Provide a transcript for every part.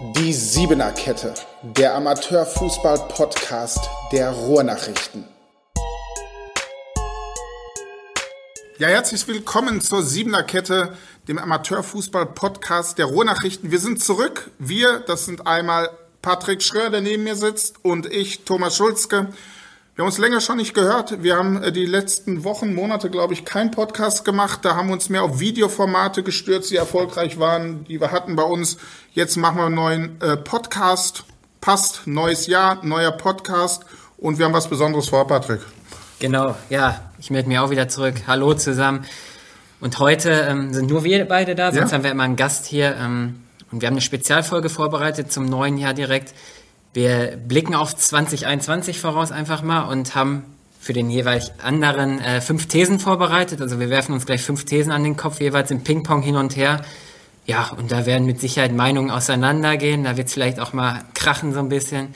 Die Siebener Kette, der Amateurfußball-Podcast der Ruhrnachrichten. Ja, herzlich willkommen zur Siebener Kette, dem Amateurfußball-Podcast der Ruhrnachrichten. Wir sind zurück. Wir, das sind einmal Patrick Schröer, der neben mir sitzt, und ich, Thomas Schulzke. Wir haben uns länger schon nicht gehört. Wir haben äh, die letzten Wochen, Monate, glaube ich, keinen Podcast gemacht. Da haben wir uns mehr auf Videoformate gestürzt, die erfolgreich waren, die wir hatten bei uns. Jetzt machen wir einen neuen äh, Podcast. Passt, neues Jahr, neuer Podcast. Und wir haben was Besonderes vor, Patrick. Genau, ja, ich melde mich auch wieder zurück. Hallo zusammen. Und heute ähm, sind nur wir beide da, sonst ja? haben wir immer einen Gast hier. Ähm, und wir haben eine Spezialfolge vorbereitet zum neuen Jahr direkt. Wir blicken auf 2021 voraus einfach mal und haben für den jeweils anderen äh, fünf Thesen vorbereitet. Also wir werfen uns gleich fünf Thesen an den Kopf, jeweils im Ping-Pong hin und her. Ja, und da werden mit Sicherheit Meinungen auseinandergehen. Da wird es vielleicht auch mal krachen so ein bisschen.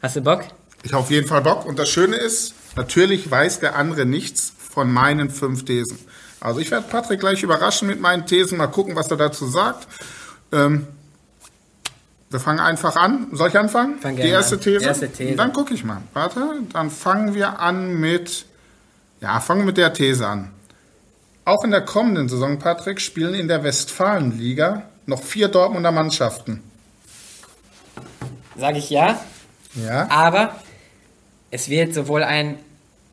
Hast du Bock? Ich habe auf jeden Fall Bock. Und das Schöne ist, natürlich weiß der andere nichts von meinen fünf Thesen. Also ich werde Patrick gleich überraschen mit meinen Thesen, mal gucken, was er dazu sagt. Ähm, wir fangen einfach an. Soll ich anfangen? Fang Die erste an. These? Erste These. Dann gucke ich mal. Warte, dann fangen wir an mit, ja, fangen wir mit der These an. Auch in der kommenden Saison, Patrick, spielen in der Westfalenliga noch vier Dortmunder Mannschaften. Sage ich ja. Ja. Aber es wird sowohl ein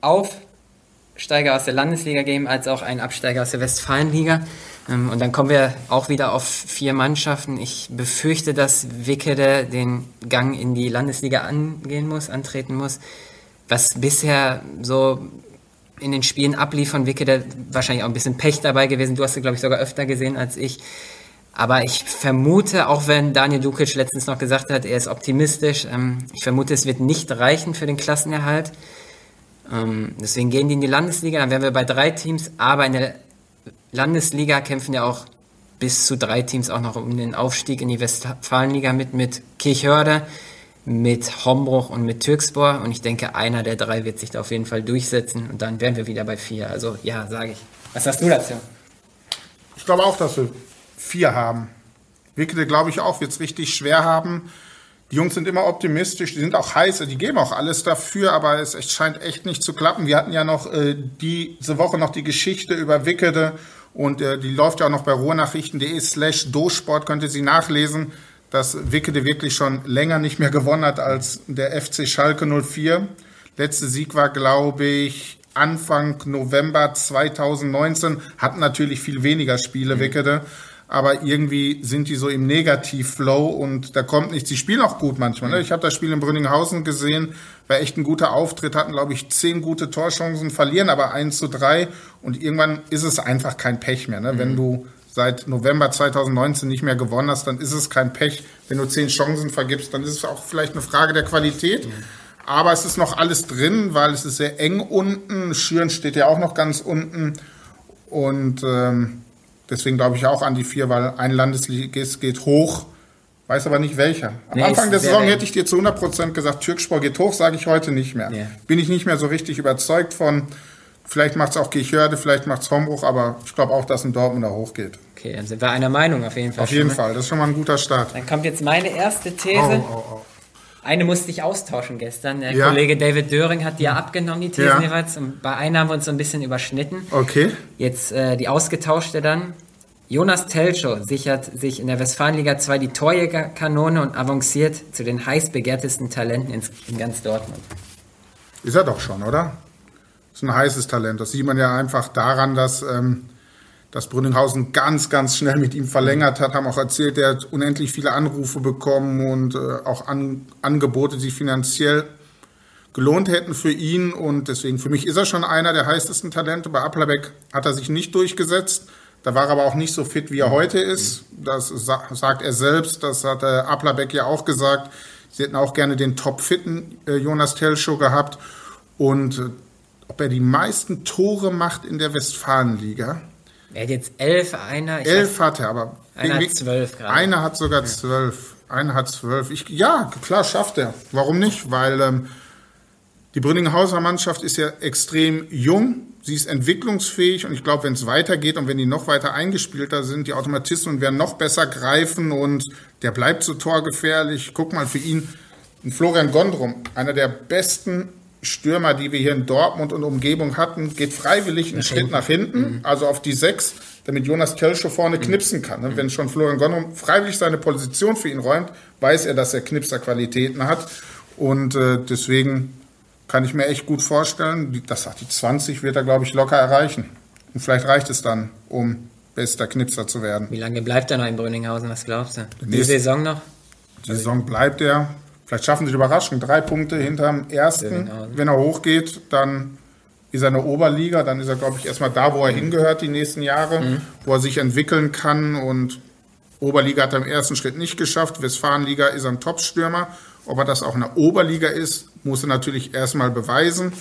Aufsteiger aus der Landesliga geben, als auch ein Absteiger aus der Westfalenliga. Ähm, und dann kommen wir auch wieder auf vier Mannschaften. Ich befürchte, dass Wickede den Gang in die Landesliga angehen muss, antreten muss. Was bisher so in den Spielen ablief von Wickede, wahrscheinlich auch ein bisschen Pech dabei gewesen. Du hast sie, glaube ich, sogar öfter gesehen als ich. Aber ich vermute, auch wenn Daniel Dukic letztens noch gesagt hat, er ist optimistisch, ähm, ich vermute, es wird nicht reichen für den Klassenerhalt. Ähm, deswegen gehen die in die Landesliga, dann wären wir bei drei Teams, aber in der Landesliga kämpfen ja auch bis zu drei Teams auch noch um den Aufstieg in die Westfalenliga mit, mit Kirchhörde, mit Hombruch und mit Türkspor. Und ich denke, einer der drei wird sich da auf jeden Fall durchsetzen und dann wären wir wieder bei vier. Also ja, sage ich. Was sagst du dazu? Ich glaube auch, dass wir vier haben. Wickede, glaube ich, auch, wird es richtig schwer haben. Die Jungs sind immer optimistisch, die sind auch heiß, die geben auch alles dafür, aber es scheint echt nicht zu klappen. Wir hatten ja noch äh, diese Woche noch die Geschichte über Wickede und äh, die läuft ja auch noch bei ruhrnachrichten.de slash dosport, könnt ihr sie nachlesen, dass Wickede wirklich schon länger nicht mehr gewonnen hat als der FC Schalke 04. Letzte Sieg war, glaube ich, Anfang November 2019, hatten natürlich viel weniger Spiele, mhm. Wickede aber irgendwie sind die so im Negativ-Flow und da kommt nichts. Die spielen auch gut manchmal. Ne? Ich habe das Spiel in Brünninghausen gesehen, war echt ein guter Auftritt, hatten, glaube ich, zehn gute Torchancen, verlieren aber eins zu drei und irgendwann ist es einfach kein Pech mehr. Ne? Mhm. Wenn du seit November 2019 nicht mehr gewonnen hast, dann ist es kein Pech. Wenn du zehn Chancen vergibst, dann ist es auch vielleicht eine Frage der Qualität. Mhm. Aber es ist noch alles drin, weil es ist sehr eng unten. Schüren steht ja auch noch ganz unten. Und ähm, Deswegen glaube ich auch an die vier, weil ein Landesligist geht hoch, weiß aber nicht welcher. Am nee, Anfang der Saison hätte ich dir zu 100% gesagt, Türkspor geht hoch, sage ich heute nicht mehr. Yeah. Bin ich nicht mehr so richtig überzeugt von. Vielleicht macht es auch Kirchhörde, vielleicht macht es Hombruch, aber ich glaube auch, dass ein Dortmund da hochgeht. Okay, dann sind wir einer Meinung auf jeden Fall. Auf jeden ne? Fall, das ist schon mal ein guter Start. Dann kommt jetzt meine erste These. Oh, oh, oh. Eine musste ich austauschen gestern. Der ja. Kollege David Döring hat die ja abgenommen, die Thesen ja. jeweils. Und bei einer haben wir uns so ein bisschen überschnitten. Okay. Jetzt äh, die ausgetauschte dann. Jonas Telcho sichert sich in der Westfalenliga 2 die Torjägerkanone und avanciert zu den heiß begehrtesten Talenten in, in ganz Dortmund. Ist er doch schon, oder? Ist ein heißes Talent. Das sieht man ja einfach daran, dass, ähm, dass Brünninghausen ganz, ganz schnell mit ihm verlängert hat. Haben auch erzählt, er hat unendlich viele Anrufe bekommen und äh, auch an, Angebote, die finanziell gelohnt hätten für ihn. Und deswegen, für mich ist er schon einer der heißesten Talente. Bei Applerbeck hat er sich nicht durchgesetzt. Da war er aber auch nicht so fit, wie er heute ist. Das sagt er selbst. Das hat der Applerbeck ja auch gesagt. Sie hätten auch gerne den topfitten äh, Jonas Telschow gehabt. Und äh, ob er die meisten Tore macht in der Westfalenliga. Er hat jetzt elf, einer. elf hat er, aber. Einer hat zwölf gerade. Einer hat sogar zwölf. Einer hat zwölf. Ich, ja, klar, schafft er. Warum nicht? Weil ähm, Die Brünninghauser Mannschaft ist ja extrem jung, sie ist entwicklungsfähig und ich glaube, wenn es weitergeht und wenn die noch weiter eingespielter sind, die Automatismen werden noch besser greifen und der bleibt so torgefährlich. Guck mal für ihn, Florian Gondrum, einer der besten Stürmer, die wir hier in Dortmund und Umgebung hatten, geht freiwillig einen Schritt nach hinten, mhm. also auf die Sechs, damit Jonas Kelschow vorne mhm. knipsen kann. Mhm. Wenn schon Florian Gondrum freiwillig seine Position für ihn räumt, weiß er, dass er Knipserqualitäten hat. Und äh, deswegen kann ich mir echt gut vorstellen, das sagt die 20 wird er, glaube ich, locker erreichen. Und vielleicht reicht es dann, um bester Knipser zu werden. Wie lange bleibt er noch in Brünninghausen? Was glaubst du? Die, die Saison noch? Die Saison bleibt er. Vielleicht schaffen sie Überraschung. Drei Punkte hinterm ersten. Wenn er hochgeht, dann ist er in der Oberliga. Dann ist er, glaube ich, erstmal da, wo er mhm. hingehört die nächsten Jahre, mhm. wo er sich entwickeln kann. Und Oberliga hat er im ersten Schritt nicht geschafft. Westfalenliga ist er ein Top-Stürmer. Ob er das auch in der Oberliga ist, muss er natürlich erstmal beweisen.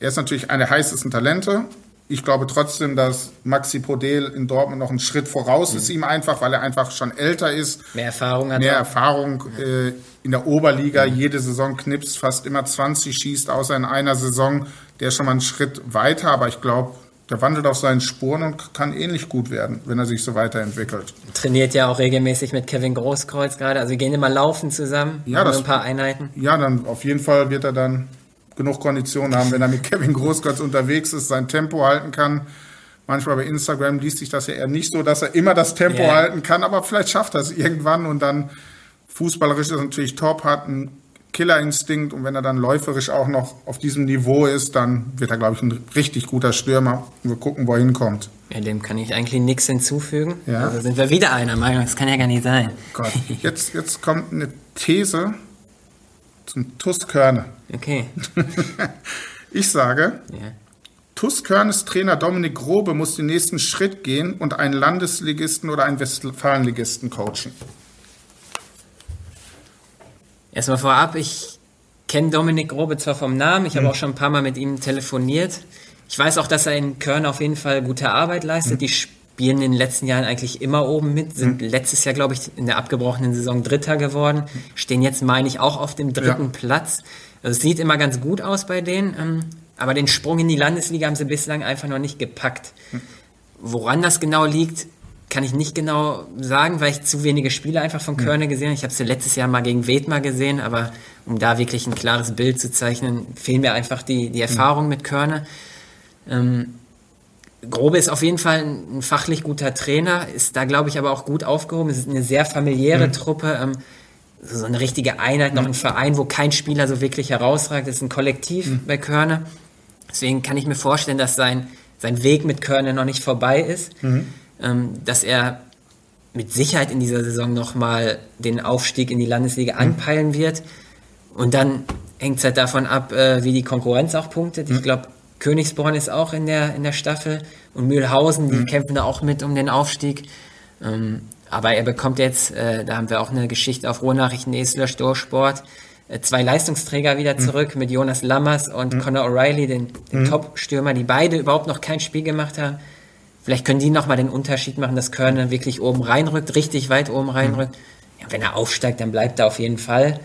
Er ist natürlich eine der heißesten Talente. Ich glaube trotzdem, dass Maxi Podel in Dortmund noch einen Schritt voraus mhm. ist ihm einfach, weil er einfach schon älter ist. Mehr Erfahrung hat. Mehr Erfahrung äh, in der Oberliga. Mhm. Jede Saison knipst fast immer 20, schießt außer in einer Saison. Der ist schon mal einen Schritt weiter, aber ich glaube, der wandelt auf seinen Spuren und kann ähnlich gut werden, wenn er sich so weiterentwickelt. Trainiert ja auch regelmäßig mit Kevin Großkreuz gerade, also gehen immer laufen zusammen, ja, das, ein paar Einheiten. Ja, dann auf jeden Fall wird er dann genug Konditionen haben, wenn er mit Kevin Großkreuz unterwegs ist, sein Tempo halten kann. Manchmal bei Instagram liest sich das ja eher nicht so, dass er immer das Tempo yeah. halten kann, aber vielleicht schafft er es irgendwann und dann fußballerisch ist natürlich top, hat einen Killerinstinkt und wenn er dann läuferisch auch noch auf diesem Niveau ist, dann wird er, glaube ich, ein richtig guter Stürmer. Und wir gucken, wo er hinkommt. Ja, dem kann ich eigentlich nichts hinzufügen. Ja. Also sind wir wieder einer Meinung, das kann ja gar nicht sein. Gott, jetzt, jetzt kommt eine These zum TUS Körne. Okay. ich sage, ja. TUS Körnes Trainer Dominik Grobe muss den nächsten Schritt gehen und einen Landesligisten oder einen Westfalenligisten coachen. Erstmal vorab, ich kenne Dominik Grobe zwar vom Namen, ich mhm. habe auch schon ein paar Mal mit ihm telefoniert. Ich weiß auch, dass er in Köln auf jeden Fall gute Arbeit leistet. Mhm. Die spielen in den letzten Jahren eigentlich immer oben mit, sind mhm. letztes Jahr, glaube ich, in der abgebrochenen Saison Dritter geworden, stehen jetzt, meine ich, auch auf dem dritten ja. Platz. Also es sieht immer ganz gut aus bei denen, ähm, aber den Sprung in die Landesliga haben sie bislang einfach noch nicht gepackt. Mhm. Woran das genau liegt, kann ich nicht genau sagen, weil ich zu wenige Spiele einfach von Körne hm. gesehen habe. Ich habe sie letztes Jahr mal gegen Wedmar gesehen, aber um da wirklich ein klares Bild zu zeichnen, fehlen mir einfach die, die Erfahrung hm. mit Körne. Ähm, Grobe ist auf jeden Fall ein, ein, fachlich guter Trainer, ist da, glaube ich, aber auch gut aufgehoben. Es ist eine sehr familiäre mhm. Truppe, ähm, so eine richtige Einheit, noch ein Verein, wo kein Spieler so wirklich herausragt. Es ist ein Kollektiv mhm. bei Körne. Deswegen kann ich mir vorstellen, dass sein, sein Weg mit Körne noch nicht vorbei ist. Mhm ähm, dass er mit Sicherheit in dieser Saison nochmal den Aufstieg in die Landesliga mhm. anpeilen wird. Und dann hängt es halt davon ab, äh, wie die Konkurrenz auch punktet. Ich mhm. glaube, Königsborn ist auch in der, in der Staffel und Mühlhausen, die mhm. kämpfen da auch mit um den Aufstieg. Ähm, aber er bekommt jetzt, äh, da haben wir auch eine Geschichte auf Ruhrnachrichten, Esler Storsport, äh, zwei Leistungsträger wieder mhm. zurück mhm. mit Jonas Lammers und mhm. Conor O'Reilly, den, den mhm. Top-Stürmer, die beide überhaupt noch kein Spiel gemacht haben. Vielleicht können die nochmal den Unterschied machen, dass Körner wirklich oben reinrückt, richtig weit oben reinrückt. Mhm. Ja, wenn er aufsteigt, dann bleibt er auf jeden Fall.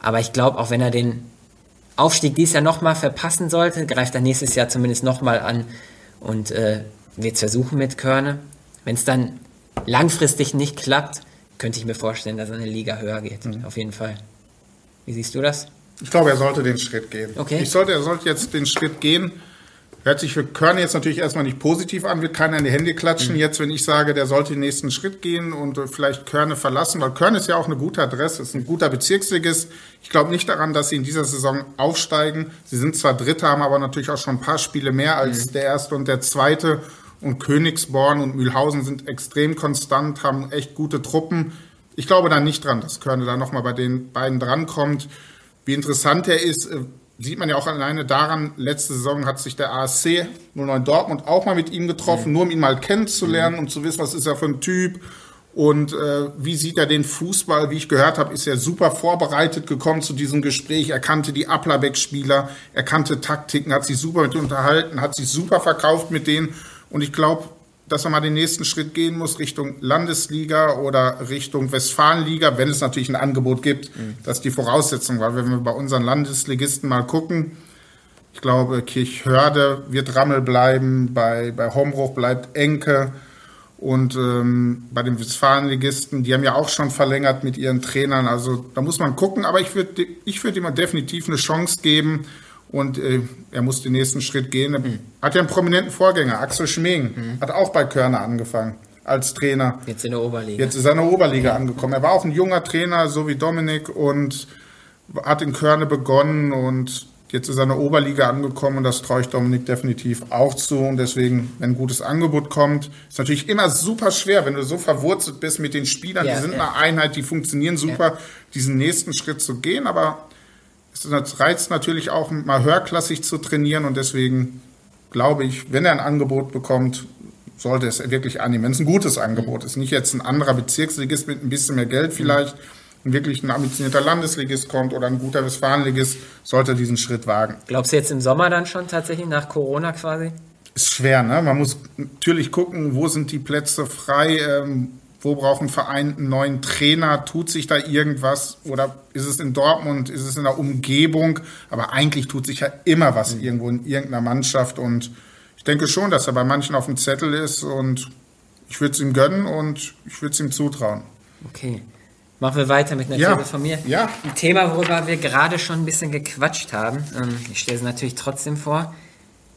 Aber ich glaube, auch wenn er den Aufstieg dieses Jahr nochmal verpassen sollte, greift er nächstes Jahr zumindest nochmal an und äh, wird es versuchen mit Körne. Wenn es dann langfristig nicht klappt, könnte ich mir vorstellen, dass er eine Liga höher geht. Mhm. Auf jeden Fall. Wie siehst du das? Ich glaube, er sollte den Schritt gehen. Okay. Ich sollte, er sollte jetzt den Schritt gehen Hört sich für Körn jetzt natürlich erstmal nicht positiv an, wird keiner in die Hände klatschen mhm. jetzt, wenn ich sage, der sollte den nächsten Schritt gehen und äh, vielleicht Körne verlassen, weil Körn ist ja auch eine gute Adresse, ist ein guter Bezirksligist. Ich glaube nicht daran, dass sie in dieser Saison aufsteigen. Sie sind zwar Dritter, haben aber natürlich auch schon ein paar Spiele mehr als mhm. der erste und der zweite. Und Königsborn und Mühlhausen sind extrem konstant, haben echt gute Truppen. Ich glaube da nicht dran, dass Körne da nochmal bei den beiden drankommt. Wie interessant er ist, äh, sieht man ja auch alleine daran, letzte Saison hat sich der ASC 09 Dortmund auch mal mit ihm getroffen, mhm. nur um ihn mal kennenzulernen mhm. und zu wissen, was ist er für ein Typ und äh, wie sieht er den Fußball. Wie ich gehört habe, ist er super vorbereitet gekommen zu diesem Gespräch. Er kannte die Applerbeck-Spieler, er kannte Taktiken, hat sich super mit unterhalten, hat sich super verkauft mit denen und ich glaube, dass er mal den nächsten Schritt gehen muss Richtung Landesliga oder Richtung Westfalenliga, wenn es natürlich ein Angebot gibt. Mhm. Das ist die Voraussetzung, weil wenn wir bei unseren Landesligisten mal gucken, Ich glaube, Kirchhörde wird Rammel bleiben, bei, bei Hombruch bleibt Enke. Und ähm, bei den Westfalenligisten, die haben ja auch schon verlängert mit ihren Trainern. Also da muss man gucken. Aber ich würde ich würd ihm definitiv eine Chance geben. Und äh, er muss den nächsten Schritt gehen. Mhm. Hat ja einen prominenten Vorgänger, Axel Schming. Mhm. Hat auch bei Körner angefangen als Trainer. Jetzt in der Oberliga. Jetzt ist er in der Oberliga angekommen. Er war auch ein junger Trainer, so wie Dominik, und hat in Körne begonnen und jetzt ist er in der Oberliga angekommen und das traue ich Dominik definitiv auch zu. Und deswegen, wenn ein gutes Angebot kommt, ist natürlich immer super schwer, wenn du so verwurzelt bist mit den Spielern, ja, die sind ja. eine Einheit, die funktionieren super, ja. diesen nächsten Schritt zu gehen. Aber es reizt natürlich auch, mal höherklassig zu trainieren und deswegen glaube ich, wenn er ein Angebot bekommt, sollte es wirklich annehmen, wenn es ein gutes Angebot ist. Nicht jetzt ein anderer Bezirksligist mit ein bisschen mehr Geld vielleicht, ein wirklich ein ambitionierter Landesligist kommt oder ein guter Westfalenligist, sollte diesen Schritt wagen. Glaubst du jetzt im Sommer dann schon tatsächlich, nach Corona quasi? Ist schwer, ne? Man muss natürlich gucken, wo sind die Plätze frei, ähm, wo brauchen Verein einen neuen Trainer, tut sich da irgendwas oder ist es in Dortmund, ist es in der Umgebung, aber eigentlich tut sich ja immer was mhm. irgendwo in irgendeiner Mannschaft und ich denke schon, dass er bei manchen auf dem Zettel ist und ich würde es ihm gönnen und ich würde es ihm zutrauen. Okay. Machen wir weiter mit einer ja. These von mir. Ja. Ein Thema, worüber wir gerade schon ein bisschen gequatscht haben. Ähm, ich stelle es natürlich trotzdem vor.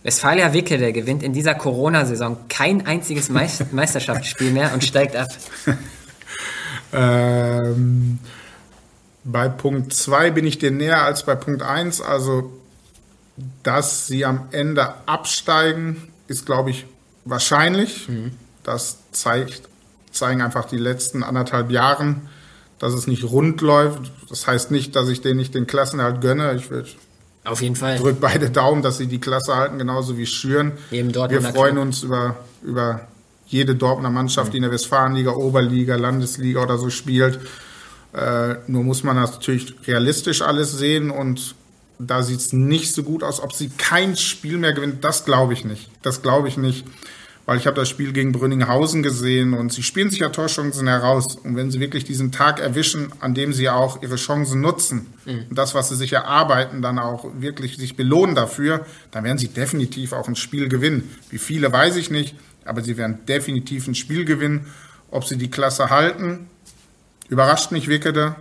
Westfalia Wicke, der gewinnt in dieser Corona-Saison kein einziges Meisterschaftsspiel mehr und steigt ab. ähm, bei Punkt 2 bin ich dir näher als bei Punkt 1. Also dass sie am Ende absteigen, ist, glaube ich, wahrscheinlich. Mhm. Das zeigt, zeigen einfach die letzten anderthalb Jahre, dass es nicht rund läuft. Das heißt nicht, dass ich denen nicht den Klassenerhalt gönne. Ich will auf jeden Fall. Drück beide Daumen, dass sie die Klasse halten, genauso wie Schüren. Wir freuen uns über, über jede Dortmunder Mannschaft, mhm. die in der Westfalenliga, Oberliga, Landesliga oder so spielt. Äh, nur muss man das natürlich realistisch alles sehen und da sieht es nicht so gut aus. Ob sie kein Spiel mehr gewinnen, das glaube ich nicht. Das glaube ich nicht. Weil ich habe das Spiel gegen Brünninghausen gesehen und sie spielen sich ja Torchancen heraus. Und wenn sie wirklich diesen Tag erwischen, an dem sie auch ihre Chancen nutzen mhm. und das, was sie sich erarbeiten, dann auch wirklich sich belohnen dafür, dann werden sie definitiv auch ein Spiel gewinnen. Wie viele weiß ich nicht, aber sie werden definitiv ein Spiel gewinnen. Ob sie die Klasse halten, überrascht mich Wickede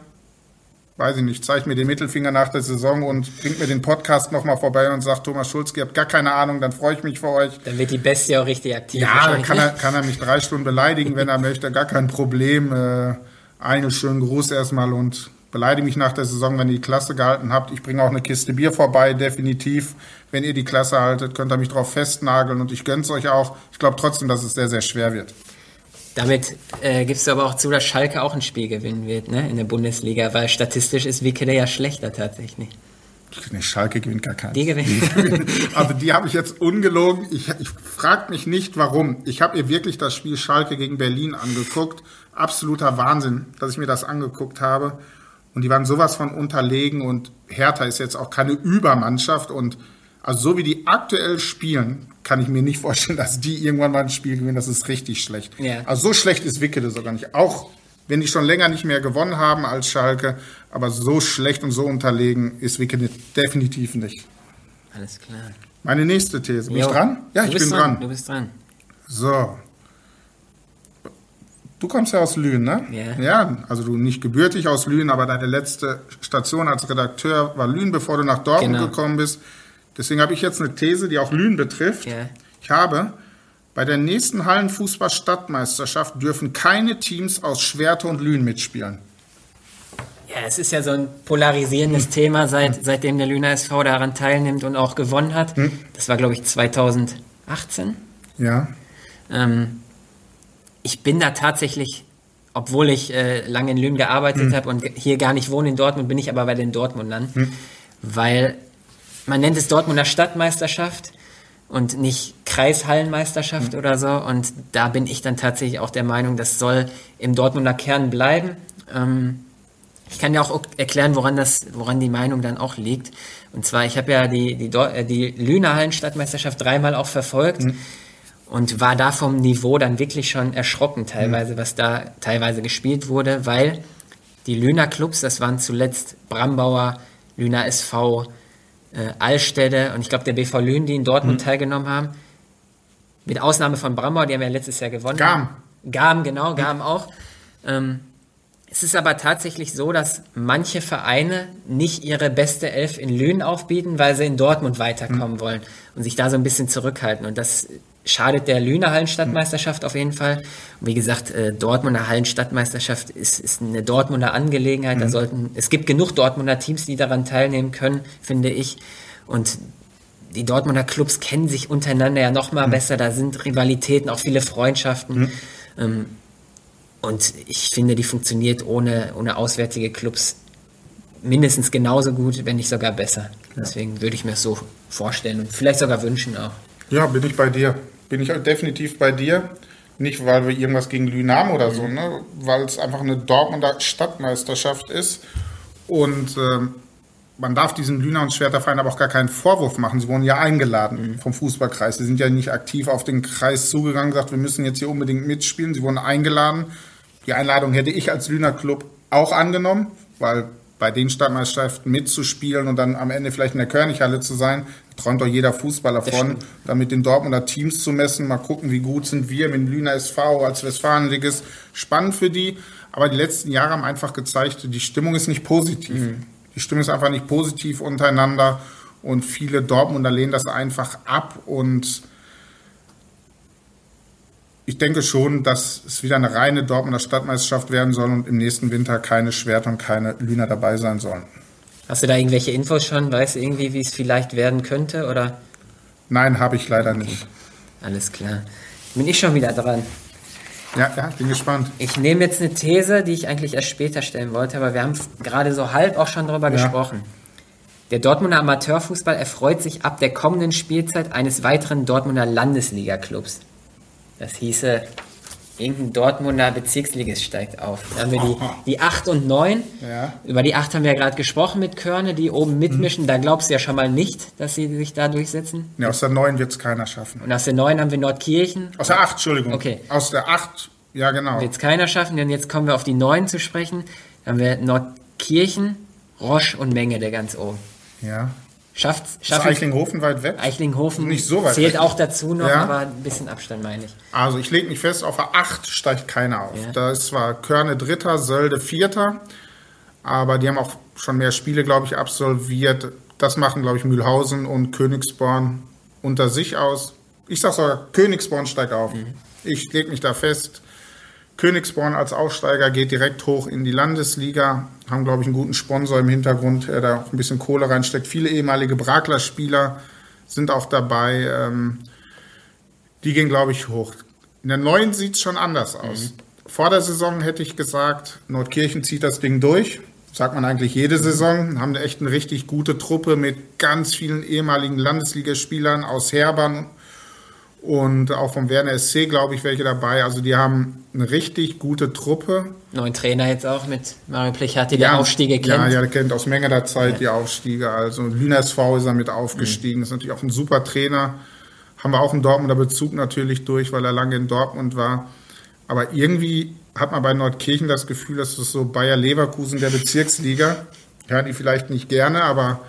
weiß ich nicht, zeigt mir den Mittelfinger nach der Saison und bringt mir den Podcast nochmal vorbei und sagt, Thomas Schulz, ihr habt gar keine Ahnung, dann freue ich mich für euch. Dann wird die Bestie auch richtig aktiv. Ja, dann kann er, kann er mich drei Stunden beleidigen, wenn er möchte, gar kein Problem. Äh, einen schönen Gruß erstmal und beleidige mich nach der Saison, wenn ihr die Klasse gehalten habt. Ich bringe auch eine Kiste Bier vorbei, definitiv. Wenn ihr die Klasse haltet, könnt ihr mich drauf festnageln und ich gönn's euch auch. Ich glaube trotzdem, dass es sehr, sehr schwer wird. Damit äh, gibst du aber auch zu, dass Schalke auch ein Spiel gewinnen wird ne, in der Bundesliga, weil statistisch ist Wickede ja schlechter tatsächlich. Nee, Schalke gewinnt gar keinen. Die gewinnen. also die habe ich jetzt ungelogen. Ich, ich frage mich nicht, warum. Ich habe mir wirklich das Spiel Schalke gegen Berlin angeguckt. Absoluter Wahnsinn, dass ich mir das angeguckt habe. Und die waren sowas von unterlegen und Hertha ist jetzt auch keine Übermannschaft und also so wie die aktuell spielen, kann ich mir nicht vorstellen, dass die irgendwann mal ein Spiel gewinnen. Das ist richtig schlecht. Ja. Also so schlecht ist Wickede sogar nicht. Auch wenn die schon länger nicht mehr gewonnen haben als Schalke, aber so schlecht und so unterlegen ist Wickede definitiv nicht. Alles klar. Meine nächste These. Bin jo. ich dran? Ja, du ich bin dran. dran. Du bist dran. So. Du kommst ja aus Lünen, ne? Ja. Ja, also du nicht gebürtig aus Lünen, aber deine letzte Station als Redakteur war Lünen, bevor du nach Dortmund genau. gekommen bist. Deswegen habe ich jetzt eine These, die auch Lünen betrifft. Yeah. Ich habe, bei der nächsten Hallenfußball-Stadtmeisterschaft dürfen keine Teams aus Schwerte und Lünen mitspielen. Ja, es ist ja so ein polarisierendes hm. Thema, seit, seitdem der Lüner SV daran teilnimmt und auch gewonnen hat. Hm. Das war, glaube ich, 2018. Ja. Ähm, ich bin da tatsächlich, obwohl ich äh, lange in Lünen gearbeitet hm. habe und hier gar nicht wohne in Dortmund, bin ich aber bei den Dortmundern, hm. weil man nennt es Dortmunder Stadtmeisterschaft und nicht Kreishallenmeisterschaft mhm. oder so. Und da bin ich dann tatsächlich auch der Meinung, das soll im Dortmunder Kern bleiben. Ähm, ich kann ja auch erklären, woran das, woran die Meinung dann auch liegt. Und zwar, ich habe ja die, die, äh, die Lüner Hallenstadtmeisterschaft dreimal auch verfolgt. Mhm. Und war da vom Niveau dann wirklich schon erschrocken teilweise, mhm. was da teilweise gespielt wurde, weil die Lüner Clubs, das waren zuletzt Brambauer, Lüner SV, äh, Allstede und ich glaube der BV Lünen, die in Dortmund mhm. teilgenommen haben. Mit Ausnahme von Brammer, die haben ja letztes Jahr gewonnen. Gam. Gam, genau, Gam mhm. auch. Ähm, es ist aber tatsächlich so, dass manche Vereine nicht ihre beste Elf in Lünen aufbieten, weil sie in Dortmund weiterkommen mhm. wollen und sich da so ein bisschen zurückhalten. Und das schadet der Lüner Hallenstadtmeisterschaft auf jeden Fall. Und wie gesagt, äh, Dortmunder Hallenstadtmeisterschaft ist, ist eine Dortmunder Angelegenheit. Mhm. Da sollten, es gibt genug Dortmunder Teams, die daran teilnehmen können, finde ich. Und die Dortmunder Clubs kennen sich untereinander ja noch mal mhm. besser. Da sind Rivalitäten, auch viele Freundschaften. Mhm. Ähm, und ich finde, die funktioniert ohne, ohne auswärtige Clubs mindestens genauso gut, wenn nicht sogar besser. Ja. Deswegen würde ich mir das so vorstellen und vielleicht sogar wünschen auch. Ja, bin ich bei dir. Bin ich definitiv bei dir. Nicht, weil wir irgendwas gegen Lynam oder so, ne? weil es einfach eine Dortmunder Stadtmeisterschaft ist. Und ähm, man darf diesen Lüner und Schwerterverein aber auch gar keinen Vorwurf machen. Sie wurden ja eingeladen mhm. vom Fußballkreis. Sie sind ja nicht aktiv auf den Kreis zugegangen, gesagt, wir müssen jetzt hier unbedingt mitspielen. Sie wurden eingeladen. Die Einladung hätte ich als Lüner Club auch angenommen, weil bei den Stadtmeisterschaften mitzuspielen und dann am Ende vielleicht in der Körnighalle zu sein, träumt doch jeder Fußballer von, da mit den Dortmunder Teams zu messen, mal gucken, wie gut sind wir mit dem Lüner SV als Westfalenligist. Spannend für die, aber die letzten Jahre haben einfach gezeigt, die Stimmung ist nicht positiv. Mhm. Die Stimmung ist einfach nicht positiv untereinander und viele Dortmunder lehnen das einfach ab und ich denke schon, dass es wieder eine reine Dortmunder Stadtmeisterschaft werden soll und im nächsten Winter keine Schwerter und keine Lüner dabei sein sollen. Hast du da irgendwelche Infos schon? Weißt du irgendwie, wie es vielleicht werden könnte? Oder? Nein, habe ich leider okay. nicht. Alles klar. Bin ich schon wieder dran. Ja, ja, bin gespannt. Ich nehme jetzt eine These, die ich eigentlich erst später stellen wollte, aber wir haben gerade so halb auch schon darüber ja. gesprochen. Der Dortmunder Amateurfußball erfreut sich ab der kommenden Spielzeit eines weiteren Dortmunder Landesliga-Clubs. Das hieße, irgendein Dortmunder Bezirksligist steigt auf. Dann haben wir die, die 8 und 9. Ja. Über die 8 haben wir ja gerade gesprochen mit Körne, die oben mitmischen. Mhm. Da glaubst du ja schon mal nicht, dass sie sich da durchsetzen. Ja, aus der 9 wird es keiner schaffen. Und aus der 9 haben wir Nordkirchen. Aus der 8, Entschuldigung. Okay. Aus der 8, ja genau. Wird es keiner schaffen, denn jetzt kommen wir auf die 9 zu sprechen. Dann haben wir Nordkirchen, Roche und Menge der ganz oben. Ja. Schafft, schafft ist Eichlinghofen weit weg? Eichlinghofen nicht so weit zählt weg. auch dazu noch, ja. aber ein bisschen Abstand meine ich. Also ich lege mich fest, auf der 8 steigt keiner auf. Ja. Da ist zwar Körne Dritter, Sölde Vierter, aber die haben auch schon mehr Spiele, glaube ich, absolviert. Das machen, glaube ich, Mühlhausen und Königsborn unter sich aus. Ich sage sogar, Königsborn steigt auf. Mhm. Ich lege mich da fest. Königsborn als Aufsteiger geht direkt hoch in die Landesliga, haben, glaube ich, einen guten Sponsor im Hintergrund, der da auch ein bisschen Kohle reinsteckt. Viele ehemalige Brakler-Spieler sind auch dabei. Ähm, die gehen, glaube ich, hoch. In der neuen sieht es schon anders aus. Mhm. Vor der Saison hätte ich gesagt, Nordkirchen zieht das Ding durch. Sagt man eigentlich jede Saison. Haben echt eine richtig gute Truppe mit ganz vielen ehemaligen Landesligaspielern aus Herbern und auch vom Werner SC, glaube ich, welche dabei. Also die haben eine richtig gute Truppe. Neuen Trainer jetzt auch mit Mario Plechati, der ja, Aufstiege kennt. Ja, ja, der kennt aus Menge der Zeit ja. die Aufstiege. Also Lüner SV ist er mit aufgestiegen. Mhm. ist natürlich auch ein super Trainer. Haben wir auch einen Dortmunder Bezug natürlich durch, weil er lange in Dortmund war. Aber irgendwie hat man bei Nordkirchen das Gefühl, dass das so Bayer Leverkusen der Bezirksliga. Ja, die vielleicht nicht gerne, aber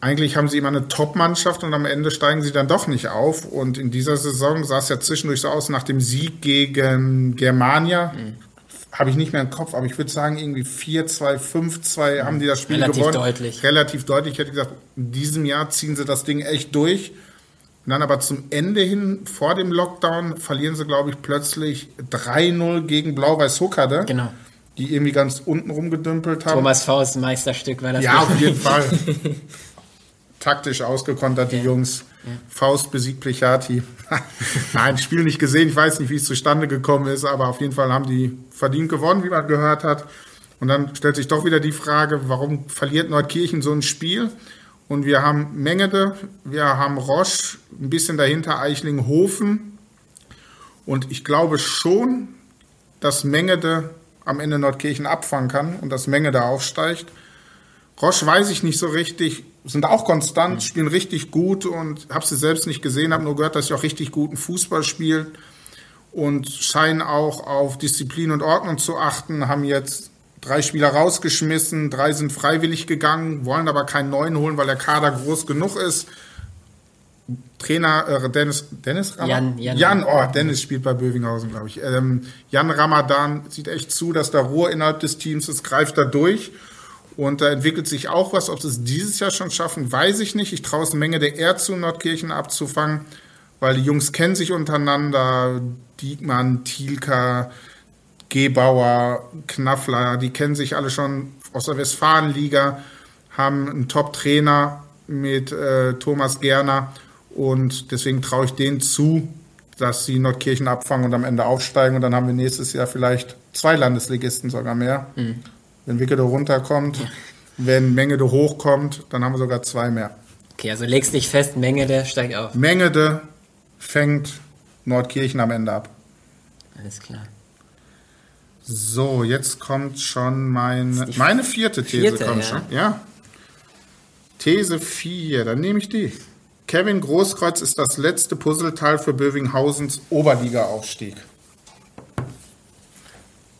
eigentlich haben sie immer eine Top-Mannschaft und am Ende steigen sie dann doch nicht auf. Und in dieser Saison sah es ja zwischendurch so aus, nach dem Sieg gegen Germania, mhm. habe ich nicht mehr im Kopf, aber ich würde sagen, irgendwie 4-2, 5-2 mhm. haben die das Spiel Relativ gewonnen. Deutlich. Relativ deutlich. Ich hätte gesagt, in diesem Jahr ziehen sie das Ding echt durch. Und dann aber zum Ende hin, vor dem Lockdown, verlieren sie, glaube ich, plötzlich 3-0 gegen Blau-Weiß Huckerde. Genau die irgendwie ganz unten rumgedümpelt haben. Thomas Faust Meisterstück war das. Ja, auf jeden Fall. taktisch ausgekontert, die ja. Jungs. Ja. Faust besiegt Plechati. Nein, Spiel nicht gesehen. Ich weiß nicht, wie es zustande gekommen ist, aber auf jeden Fall haben die verdient gewonnen, wie man gehört hat. Und dann stellt sich doch wieder die Frage, warum verliert Nordkirchen so ein Spiel? Und wir haben Mengede, wir haben Roche, ein bisschen dahinter Eichlinghofen. Und ich glaube schon, dass Mengede am Ende Nordkirchen abfangen kann und dass Mengede aufsteigt. Roche weiß ich nicht so richtig, sind auch konstant, mhm. spielen richtig gut und habe sie selbst nicht gesehen, habe nur gehört, dass sie auch richtig guten Fußball spielen und scheinen auch auf Disziplin und Ordnung zu achten, haben jetzt drei Spieler rausgeschmissen, drei sind freiwillig gegangen, wollen aber keinen neuen holen, weil der Kader groß genug ist. Trainer äh, Dennis, Dennis Jan, Jan. Jan, oh, Dennis spielt bei Bövinghausen, glaube ich. Ähm, Jan Ramadan sieht echt zu, dass da Ruhe innerhalb des Teams ist, greift da durch. Und da entwickelt sich auch was. Ob sie es dieses Jahr schon schaffen, weiß ich nicht. Ich traue es Menge der R zu, Nordkirchen abzufangen, weil die Jungs kennen sich untereinander. Diekmann, Thielka, Gebauer, Knaffler, die kennen sich alle schon aus der Westfalenliga, haben einen Top-Trainer mit äh, Thomas Gerner und deswegen traue ich denen zu, dass sie Nordkirchen abfangen und am Ende aufsteigen und dann haben wir nächstes Jahr vielleicht zwei Landesligisten sogar mehr. Mhm. Wenn Wickede runterkommt, ja. wenn Mengede hochkommt, dann haben wir sogar zwei mehr. Okay, also legst dich fest, Mengede steigt auf. Mengede fängt Nordkirchen am Ende ab. Alles klar. So, jetzt kommt schon mein, meine vierte These. Vierte, kommt ja. schon. Ja. These 4, dann nehme ich die. Kevin Großkreuz ist das letzte Puzzleteil für Böwinghausens Oberliga-Aufstieg.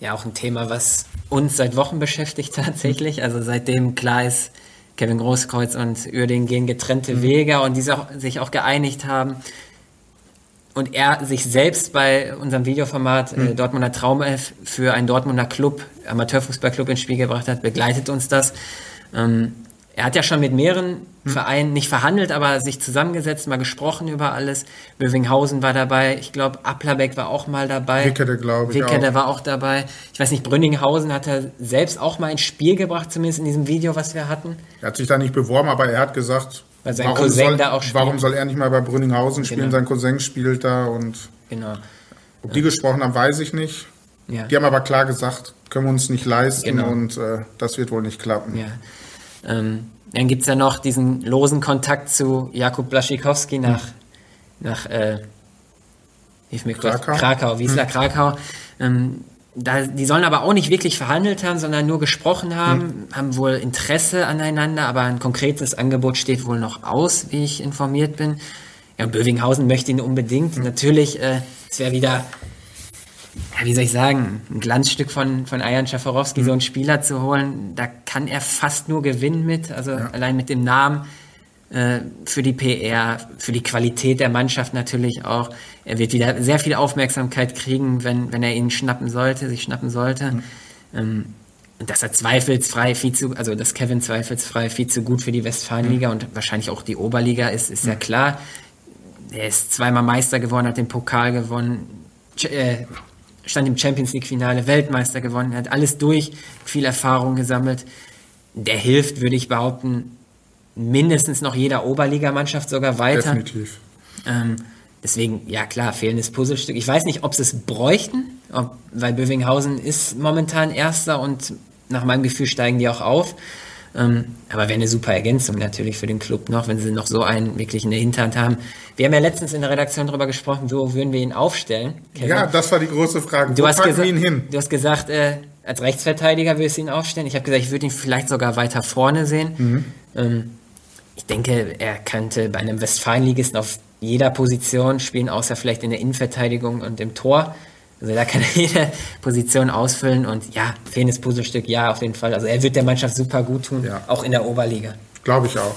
Ja, auch ein Thema, was uns seit Wochen beschäftigt tatsächlich. Also seitdem klar ist, Kevin Großkreuz und Uerdingen gehen getrennte mhm. Wege und die sich auch geeinigt haben und er sich selbst bei unserem Videoformat äh, hm. Dortmunder Traumelf für einen Dortmunder Club, Amateurfußballclub ins Spiel gebracht hat, begleitet uns das. Ähm, er hat ja schon mit mehreren hm. Vereinen nicht verhandelt, aber sich zusammengesetzt, mal gesprochen über alles. Bövinghausen war dabei, ich glaube, Applerbeck war auch mal dabei. Wickede, glaube ich. Wickede war auch dabei. Ich weiß nicht, Brünninghausen hat er selbst auch mal ins Spiel gebracht, zumindest in diesem Video, was wir hatten. Er hat sich da nicht beworben, aber er hat gesagt, warum soll, auch. Warum soll er nicht mal bei Brünninghausen spielen? Genau. Sein Cousin spielt da und. Genau. Ob die gesprochen haben, weiß ich nicht. Ja. Die haben aber klar gesagt, können wir uns nicht leisten genau. und äh, das wird wohl nicht klappen. Ja. Ähm, dann gibt es ja noch diesen losen Kontakt zu Jakub Blaschikowski nach, hm. nach äh, Krakau. Krakau, Wiesla hm. Krakau. Ähm, da, die sollen aber auch nicht wirklich verhandelt haben, sondern nur gesprochen haben, hm. haben wohl Interesse aneinander, aber ein konkretes Angebot steht wohl noch aus, wie ich informiert bin. Ja, Bövinghausen möchte ihn unbedingt. Hm. Natürlich, äh, es wäre wieder, ja, wie soll ich sagen, ein Glanzstück von, von Ayan Schaforowski, hm. so einen Spieler zu holen. Da kann er fast nur gewinnen mit, also ja. allein mit dem Namen äh, für die PR, für die Qualität der Mannschaft natürlich auch. Er wird wieder sehr viel Aufmerksamkeit kriegen, wenn, wenn er ihn schnappen sollte, sich schnappen sollte. Mhm. Ähm, und dass er zweifelsfrei viel zu, also dass Kevin zweifelsfrei viel zu gut für die Westfalenliga mhm. und wahrscheinlich auch die Oberliga ist, ist mhm. ja klar. Er ist zweimal Meister geworden, hat den Pokal gewonnen, äh, stand im Champions League Finale, Weltmeister gewonnen, hat alles durch, viel Erfahrung gesammelt. Der hilft, würde ich behaupten, mindestens noch jeder Oberligamannschaft sogar weiter. Definitiv. Ähm, deswegen, ja klar, fehlendes Puzzlestück. Ich weiß nicht, ob sie es bräuchten, ob, weil Bövinghausen ist momentan Erster und nach meinem Gefühl steigen die auch auf. Ähm, aber wäre eine super Ergänzung natürlich für den Club noch, wenn sie noch so einen wirklich in der Hinterhand haben. Wir haben ja letztens in der Redaktion darüber gesprochen, wo würden wir ihn aufstellen. Kevin? Ja, das war die große Frage. Du wo hast wir ihn hin? Du hast gesagt, äh, als Rechtsverteidiger würdest du ihn aufstellen. Ich habe gesagt, ich würde ihn vielleicht sogar weiter vorne sehen. Mhm. Ähm, ich denke, er könnte bei einem Westfalenligisten auf jeder Position spielen, außer vielleicht in der Innenverteidigung und im Tor. Also da kann er jede Position ausfüllen und ja, fehlendes Puzzlestück, ja, auf jeden Fall. Also er wird der Mannschaft super gut tun, ja. auch in der Oberliga. Glaube ich auch.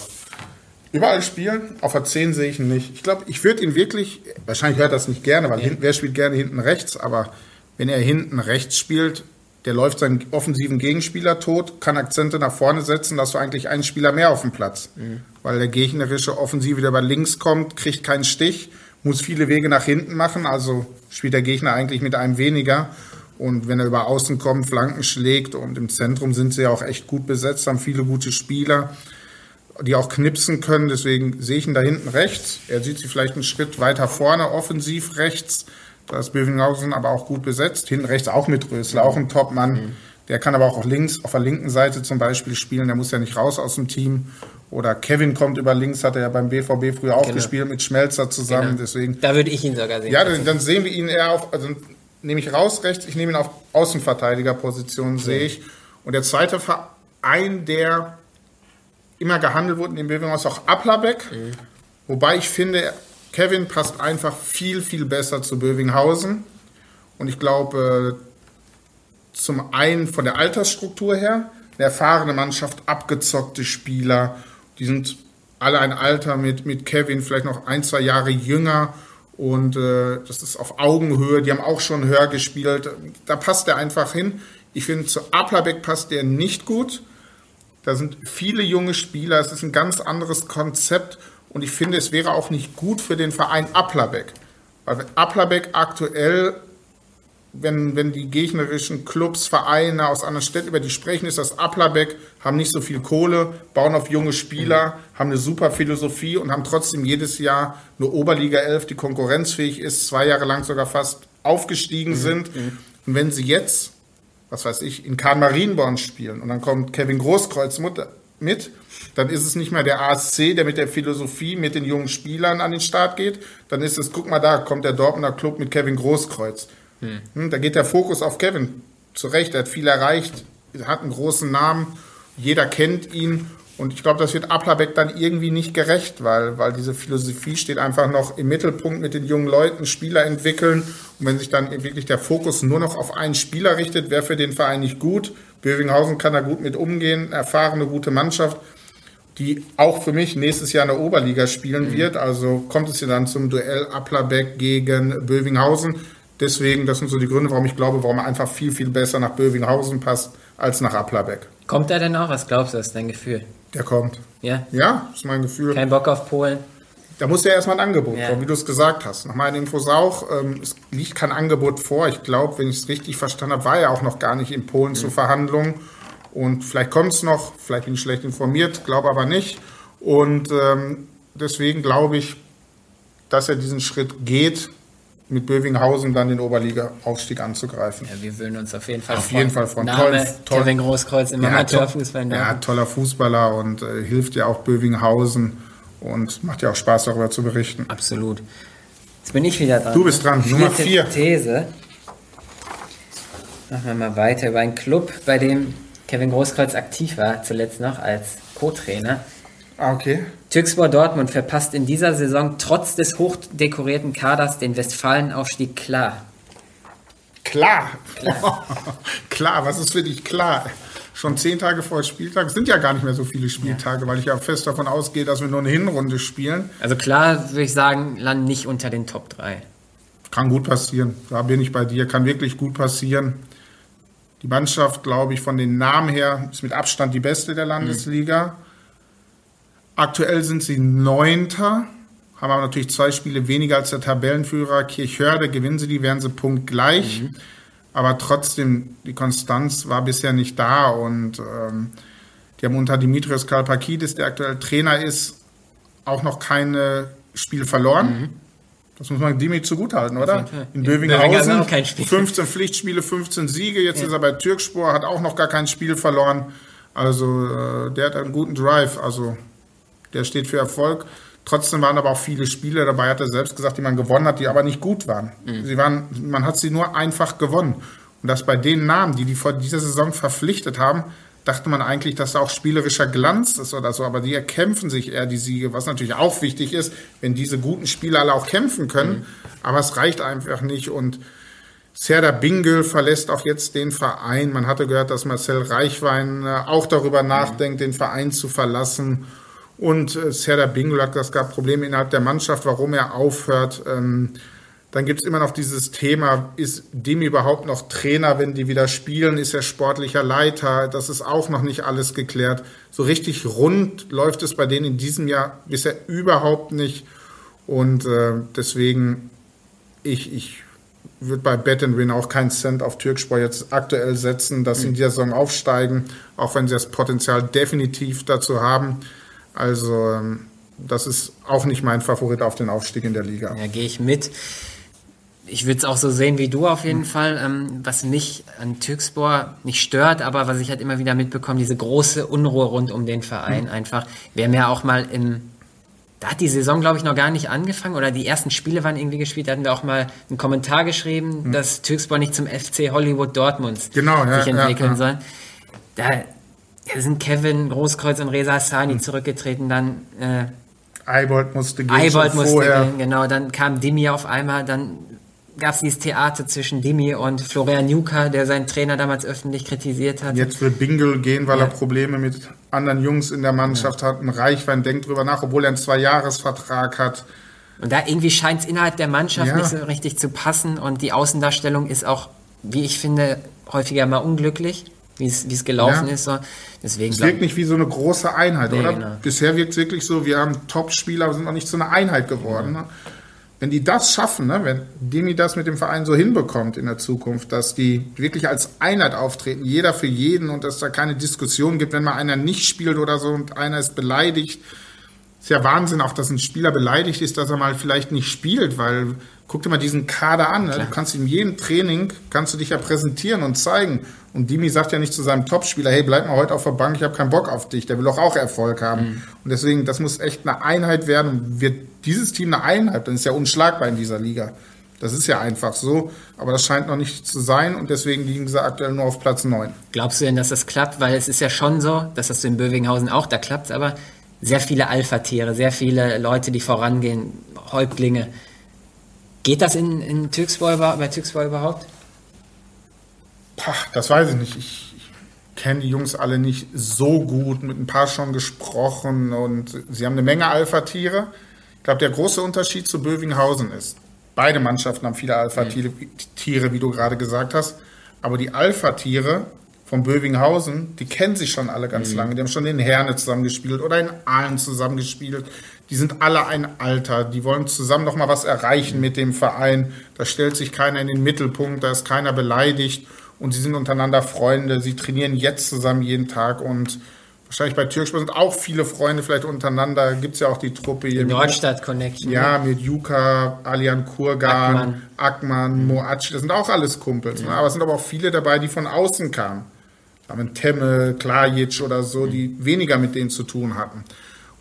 Überall spielen, auf der 10 sehe ich ihn nicht. Ich glaube, ich würde ihn wirklich, wahrscheinlich hört das nicht gerne, weil ja. wer spielt gerne hinten rechts, aber wenn er hinten rechts spielt, der läuft seinen offensiven Gegenspieler tot, kann Akzente nach vorne setzen, da hast du eigentlich einen Spieler mehr auf dem Platz. Mhm. Weil der gegnerische Offensive, der bei links kommt, kriegt keinen Stich, muss viele Wege nach hinten machen, also spielt der Gegner eigentlich mit einem weniger. Und wenn er über außen kommt, Flanken schlägt und im Zentrum sind sie ja auch echt gut besetzt, haben viele gute Spieler, die auch knipsen können. Deswegen sehe ich ihn da hinten rechts. Er sieht sie vielleicht einen Schritt weiter vorne, offensiv rechts da ist Bövinghausen aber auch gut besetzt. Hinten rechts auch mit Rösler, auch ein Topmann. Mhm. Der kann aber auch links, auf der linken Seite zum Beispiel spielen. Der muss ja nicht raus aus dem Team. Oder Kevin kommt über links, hat er ja beim BVB früher auch genau. gespielt mit Schmelzer zusammen. Genau. Deswegen, da würde ich ihn sogar sehen. Ja, dann, dann sehen wir ihn eher auf, also nehme ich raus rechts, ich nehme ihn auf Außenverteidigerposition, okay. sehe ich. Und der zweite Verein, der immer gehandelt wurde in dem Bövinghausen, ist auch Applerbeck. Mhm. Wobei ich finde, Kevin passt einfach viel, viel besser zu Bövinghausen. Und ich glaube, zum einen von der Altersstruktur her, eine erfahrene Mannschaft, abgezockte Spieler, die sind alle ein Alter mit, mit Kevin, vielleicht noch ein, zwei Jahre jünger und äh, das ist auf Augenhöhe, die haben auch schon höher gespielt, da passt er einfach hin. Ich finde, zu Aplabeck passt der nicht gut. Da sind viele junge Spieler, es ist ein ganz anderes Konzept und ich finde, es wäre auch nicht gut für den Verein Aplabeck. Weil Aplabeck aktuell, wenn, wenn die gegnerischen Clubs, Vereine aus anderen Städten über die sprechen, ist das Aplabeck, haben nicht so viel Kohle, bauen auf junge Spieler, mhm. haben eine super Philosophie und haben trotzdem jedes Jahr eine Oberliga 11, die konkurrenzfähig ist, zwei Jahre lang sogar fast aufgestiegen mhm. sind. Mhm. Und wenn sie jetzt was weiß ich, in Kahn Marienborn spielen und dann kommt Kevin Großkreuz mit, dann ist es nicht mehr der ASC, der mit der Philosophie, mit den jungen Spielern an den Start geht, dann ist es, guck mal da, kommt der Dortmunder Club mit Kevin Großkreuz. Hm. hm da geht der Fokus auf Kevin. Zu Recht, er hat viel erreicht, hat einen großen Namen, jeder kennt ihn und ich glaube, das wird Aplabeck dann irgendwie nicht gerecht, weil, weil diese Philosophie steht einfach noch im Mittelpunkt mit den jungen Leuten, Spieler entwickeln. Und wenn sich dann wirklich der Fokus nur noch auf einen Spieler richtet, wäre für den Verein nicht gut. Bövinghausen kann da gut mit umgehen, erfahrene, gute Mannschaft, die auch für mich nächstes Jahr in der Oberliga spielen mhm. wird. Also kommt es hier dann zum Duell Aplabeck gegen Bövinghausen. Deswegen, das sind so die Gründe, warum ich glaube, warum er einfach viel, viel besser nach Bövinghausen passt als nach Aplabeck. Kommt er denn auch? Was glaubst du, ist dein Gefühl? Der kommt. Ja? Ja, ist mein Gefühl. Kein Bock auf Polen? Da muss ja erstmal ein Angebot ja. kommen, wie du es gesagt hast. Nach meinen Infos auch, ähm, es liegt kein Angebot vor. Ich glaube, wenn ich es richtig verstanden habe, war er auch noch gar nicht in Polen mhm. zur Verhandlung. Und vielleicht kommt es noch, vielleicht bin ich schlecht informiert, glaube aber nicht. Und ähm, deswegen glaube ich, dass er diesen Schritt geht, mit Bövinghausen dann den Oberliga-Aufstieg anzugreifen. Ja, wir würden uns auf jeden Fall auf freuen. Auf jeden Fall freuen. Name, toll, Kevin Großkreuz im ja, Amateurfußball. Ja, toller Fußballer und äh, hilft ja auch Bövinghausen und macht ja auch Spaß darüber zu berichten. Absolut. Jetzt bin ich wieder dran. Du bist dran, Nummer vier. These. Machen wir mal weiter über einen Club, bei dem Kevin Großkreuz aktiv war, zuletzt noch als Co-Trainer. Ah, okay. Türkspor Dortmund verpasst in dieser Saison trotz des hochdekorierten Kaders den Westfalenaufstieg klar. Klar. Klar. klar, was ist für dich klar? Schon zehn Tage vor Spieltag. Es sind ja gar nicht mehr so viele Spieltage, ja. weil ich ja fest davon ausgehe, dass wir nur eine Hinrunde spielen. Also klar, würde ich sagen, landen nicht unter den Top 3. Kann gut passieren. Da bin ich bei dir. Kann wirklich gut passieren. Die Mannschaft, glaube ich, von den Namen her ist mit Abstand die beste der Landesliga. Mhm. Aktuell sind sie Neunter, haben aber natürlich zwei Spiele weniger als der Tabellenführer Kirchhörde. Gewinnen sie die, wären sie punktgleich. Mhm. Aber trotzdem, die Konstanz war bisher nicht da und ähm, die haben unter Dimitrios Kalpakidis, der aktuell Trainer ist, auch noch keine Spiele verloren. Mhm. Das muss man Dimi zugutehalten, oder? In Bövinghausen 15 Pflichtspiele, 15 Siege. Jetzt ja. ist er bei Türkspor, hat auch noch gar kein Spiel verloren. Also äh, der hat einen guten Drive. Also der steht für Erfolg. Trotzdem waren aber auch viele Spiele dabei, hat er selbst gesagt, die man gewonnen hat, die aber nicht gut waren. Mhm. Sie waren, man hat sie nur einfach gewonnen. Und dass bei den Namen, die die vor dieser Saison verpflichtet haben, dachte man eigentlich, dass da auch spielerischer Glanz ist oder so, aber die erkämpfen sich eher die Siege, was natürlich auch wichtig ist, wenn diese guten Spieler alle auch kämpfen können, mhm. aber es reicht einfach nicht und Serda Bingel verlässt auch jetzt den Verein. Man hatte gehört, dass Marcel Reichwein äh, auch darüber mhm. nachdenkt, den Verein zu verlassen. Und äh, Serdar Bingel hat das gab Probleme innerhalb der Mannschaft, warum er aufhört. Ähm, dann gibt es immer noch dieses Thema, ist Demi überhaupt noch Trainer, wenn die wieder spielen? Ist er sportlicher Leiter? Das ist auch noch nicht alles geklärt. So richtig rund läuft es bei denen in diesem Jahr bisher überhaupt nicht. Und äh, deswegen, ich, ich würde bei Bet Win auch keinen Cent auf Türkspor jetzt aktuell setzen, dass sie in dieser Saison aufsteigen, auch wenn sie das Potenzial definitiv dazu haben. Also ähm, das ist auch nicht mein Favorit auf den Aufstieg in der Liga. Ja, gehe ich mit. Ich würde es auch so sehen wie du auf jeden mhm. Fall. Ähm, was mich an Türkspor nicht stört, aber was ich halt immer wieder mitbekomme, diese große Unruhe rund um den Verein mhm. einfach. Wir haben ja auch mal im, da hat die Saison, glaube ich, noch gar nicht angefangen oder die ersten Spiele waren irgendwie gespielt. Da hatten wir auch mal einen Kommentar geschrieben, mhm. dass Türkspor nicht zum FC Hollywood Dortmund genau, sich ja, entwickeln ja, ja. soll. Da, ja, sind Kevin Großkreuz und Reza Sani hm. zurückgetreten, dann äh, Eibold musste gehen. Eibold musste vorher. gehen, genau. Dann kam Dimi auf einmal, dann gab es dieses Theater zwischen Dimi und Florian Juka, der seinen Trainer damals öffentlich kritisiert hat. Jetzt will Bingle gehen, weil ja. er Probleme mit anderen Jungs in der Mannschaft ja. hat. Ein Reichwein denkt drüber nach, obwohl er einen Zweijahresvertrag hat. Und da irgendwie scheint es innerhalb der Mannschaft ja. nicht so richtig zu passen und die Außendarstellung ist auch, wie ich finde, häufiger mal unglücklich, wie es gelaufen ist. So. Deswegen es wirkt nicht wie so eine große Einheit, nee, oder? Genau. Bisher wirkt es wirklich so, wir haben Top-Spieler, aber sind noch nicht zu einer Einheit geworden. Ne? wenn die das schaffen, ne, wenn Demi das mit dem Verein so hinbekommt in der Zukunft, dass die wirklich als Einheit auftreten, jeder für jeden und dass da keine Diskussion gibt, wenn mal einer nicht spielt oder so und einer ist beleidigt. Ist ja Wahnsinn auch, dass ein Spieler beleidigt ist, dass er mal vielleicht nicht spielt, weil guck dir mal diesen Kader an. Ne? Du kannst in jedem Training, kannst du dich ja präsentieren und zeigen. Und Dimi sagt ja nicht zu seinem Topspieler, hey, bleib mal heute auf der Bank, ich habe keinen Bock auf dich. Der will doch auch Erfolg haben. Mhm. Und deswegen, das muss echt eine Einheit werden. Und wird dieses Team eine Einheit, dann ist ja unschlagbar in dieser Liga. Das ist ja einfach so, aber das scheint noch nicht zu sein und deswegen liegen sie aktuell nur auf Platz 9. Glaubst du denn, dass das klappt? Weil es ist ja schon so, dass das in Bövinghausen auch, da klappt aber sehr viele Alpha-Tiere, sehr viele Leute, die vorangehen, Häuptlinge. Geht das in, in Türkspor, bei Türkspor überhaupt? Pah, das weiß ich nicht. Ich, ich kenne die Jungs alle nicht so gut, mit ein paar schon gesprochen und sie haben eine Menge Alpha-Tiere. Ich glaube, der große Unterschied zu Bövinghausen ist, beide Mannschaften haben viele Alpha-Tiere, wie du gerade gesagt hast, aber die Alpha-Tiere von Bövinghausen, die kennen sich schon alle ganz mhm. lange. Die haben schon in Herne zusammengespielt oder in Aalen zusammengespielt. Die sind alle ein Alter. Die wollen zusammen noch mal was erreichen mhm. mit dem Verein. Da stellt sich keiner in den Mittelpunkt, da ist keiner beleidigt und sie sind untereinander Freunde. Sie trainieren jetzt zusammen jeden Tag und wahrscheinlich bei Türkspor sind auch viele Freunde vielleicht untereinander. Gibt es ja auch die Truppe hier. Die Nordstadt Connection. Ja, mit Juka, Alian Kurgan, Ackmann, Ackmann mhm. Moac. Das sind auch alles Kumpels. Ne? Aber es sind aber auch viele dabei, die von außen kamen. Da haben Temme, Klajic oder so, die weniger mit denen zu tun hatten.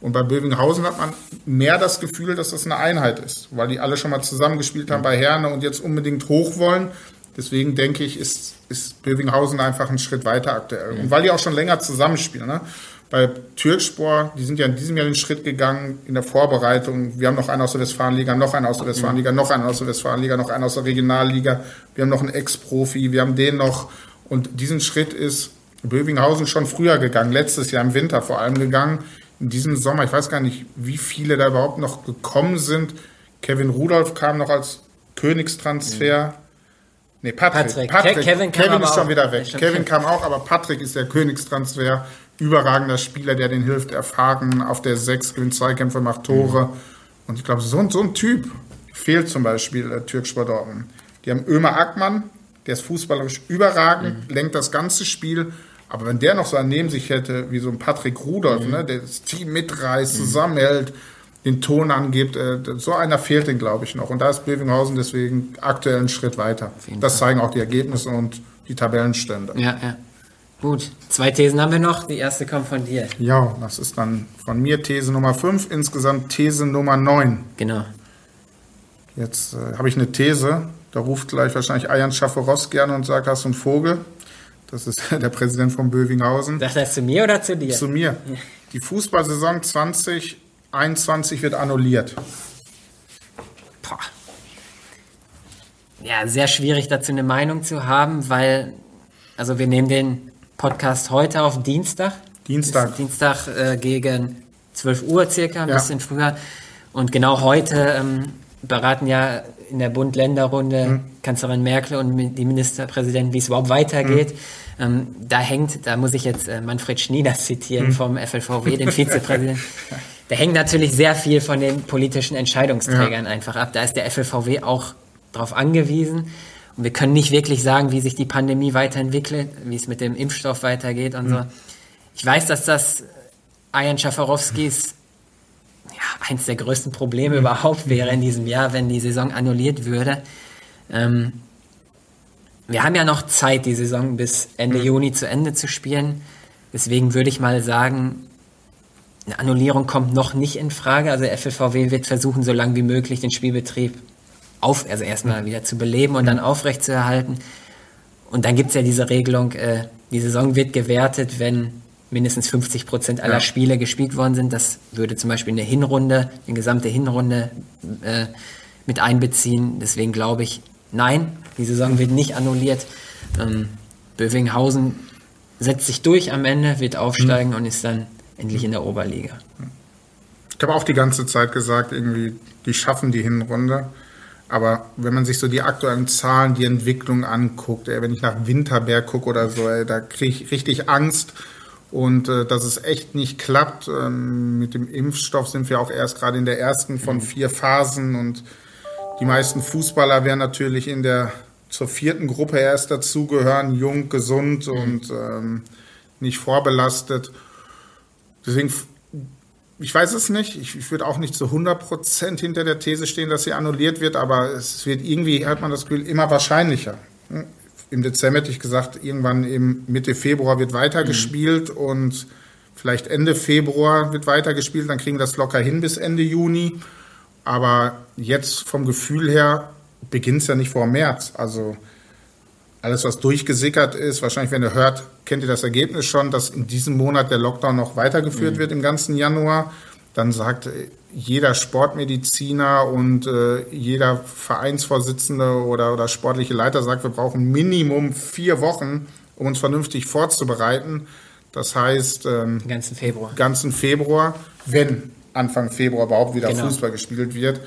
Und bei Bövinghausen hat man mehr das Gefühl, dass das eine Einheit ist, weil die alle schon mal zusammengespielt haben bei Herne und jetzt unbedingt hoch wollen. Deswegen denke ich, ist, ist Bövinghausen einfach einen Schritt weiter aktuell. Und weil die auch schon länger zusammenspielen. Ne? Bei Türkspor, die sind ja in diesem Jahr den Schritt gegangen in der Vorbereitung. Wir haben noch einen aus der Westfalenliga, noch einen aus der Westfalenliga, noch einen aus der Westfalenliga, noch einen aus der Regionalliga. Wir haben noch einen Ex-Profi, wir haben den noch. Und diesen Schritt ist Bövinghausen schon früher gegangen, letztes Jahr im Winter vor allem gegangen. In diesem Sommer, ich weiß gar nicht, wie viele da überhaupt noch gekommen sind. Kevin Rudolph kam noch als Königstransfer. Mhm. Nee, Patrick. Patrick. Patrick. Kevin, Kevin ist schon wieder weg. Kevin kam auch, aber Patrick ist der Königstransfer. Überragender Spieler, der den hilft, erfahren. Auf der 6 gewinnt Zweikämpfe, macht Tore. Mhm. Und ich glaube, so, so ein Typ fehlt zum Beispiel äh, Türkspor Dortmund. Die haben Ömer Ackmann, der ist fußballerisch überragend, mhm. lenkt das ganze Spiel. Aber wenn der noch so neben sich hätte, wie so ein Patrick Rudolph, mhm. ne, der das Team mitreißt, mhm. zusammenhält, den Ton angibt. Äh, so einer fehlt den, glaube ich, noch. Und da ist Bövinghausen deswegen aktuell einen Schritt weiter. Das zeigen auch die Ergebnisse und die Tabellenstände. Ja, ja. Gut, zwei Thesen haben wir noch. Die erste kommt von dir. Ja, das ist dann von mir These Nummer 5, insgesamt These Nummer 9. Genau. Jetzt äh, habe ich eine These, da ruft gleich wahrscheinlich Ayan Schafferos gerne und sagt, hast du einen Vogel? Das ist der Präsident von Bövinghausen. Sagt er zu mir oder zu dir? Zu mir. Die Fußballsaison 20 21 wird annulliert. Boah. Ja, sehr schwierig dazu eine Meinung zu haben, weil, also wir nehmen den Podcast heute auf Dienstag. Dienstag. Dienstag äh, gegen 12 Uhr circa, ein ja. bisschen früher. Und genau heute ähm, beraten ja in der Bund-Länder-Runde mhm. Kanzlerin Merkel und die Ministerpräsidenten, wie es überhaupt weitergeht. Mhm. Ähm, da hängt, da muss ich jetzt äh, Manfred Schnieder zitieren mhm. vom FLVW, den Vizepräsidenten. da hängt natürlich sehr viel von den politischen Entscheidungsträgern ja. einfach ab. Da ist der FLVW auch darauf angewiesen. Und wir können nicht wirklich sagen, wie sich die Pandemie weiterentwickelt, wie es mit dem Impfstoff weitergeht und mhm. so. Ich weiß, dass das Ayan Schafarowskis ja, eins der größten Probleme mhm. überhaupt wäre in diesem Jahr, wenn die Saison annulliert würde. Ähm, wir haben ja noch Zeit, die Saison bis Ende mhm. Juni zu Ende zu spielen. Deswegen würde ich mal sagen, eine Annullierung kommt noch nicht in Frage. Also der FLVW wird versuchen, so lange wie möglich den Spielbetrieb auf, also erstmal wieder zu beleben und dann aufrechtzuerhalten. Und dann gibt es ja diese Regelung, äh, die Saison wird gewertet, wenn mindestens 50 Prozent aller ja. Spiele gespielt worden sind. Das würde zum Beispiel eine Hinrunde, eine gesamte Hinrunde äh, mit einbeziehen. Deswegen glaube ich, nein, die Saison wird nicht annulliert. Ähm, Bövinghausen setzt sich durch am Ende, wird aufsteigen mhm. und ist dann endlich in der Oberliga. Ich habe auch die ganze Zeit gesagt, irgendwie, die schaffen die Hinrunde. Aber wenn man sich so die aktuellen Zahlen, die Entwicklung anguckt, ey, wenn ich nach Winterberg gucke oder so, ey, da kriege ich richtig Angst. Und äh, dass es echt nicht klappt. Ähm, mit dem Impfstoff sind wir auch erst gerade in der ersten von mhm. vier Phasen. Und die meisten Fußballer werden natürlich in der zur vierten Gruppe erst dazugehören, jung, gesund mhm. und ähm, nicht vorbelastet. Deswegen ich weiß es nicht. Ich, ich würde auch nicht zu 100% hinter der These stehen, dass sie annulliert wird, aber es wird irgendwie, hat man das Gefühl, immer wahrscheinlicher. Im Dezember hätte ich gesagt, irgendwann im Mitte Februar wird weitergespielt mhm. und vielleicht Ende Februar wird weitergespielt, dann kriegen wir das locker hin bis Ende Juni. Aber jetzt vom Gefühl her beginnt es ja nicht vor März. Also alles, was durchgesickert ist, wahrscheinlich, wenn ihr hört, kennt ihr das Ergebnis schon, dass in diesem Monat der Lockdown noch weitergeführt mhm. wird im ganzen Januar. Dann sagt jeder Sportmediziner und äh, jeder Vereinsvorsitzende oder, oder sportliche Leiter sagt, wir brauchen Minimum vier Wochen, um uns vernünftig vorzubereiten. Das heißt, ähm, ganzen Februar. Ganzen Februar, wenn Anfang Februar überhaupt wieder genau. Fußball gespielt wird,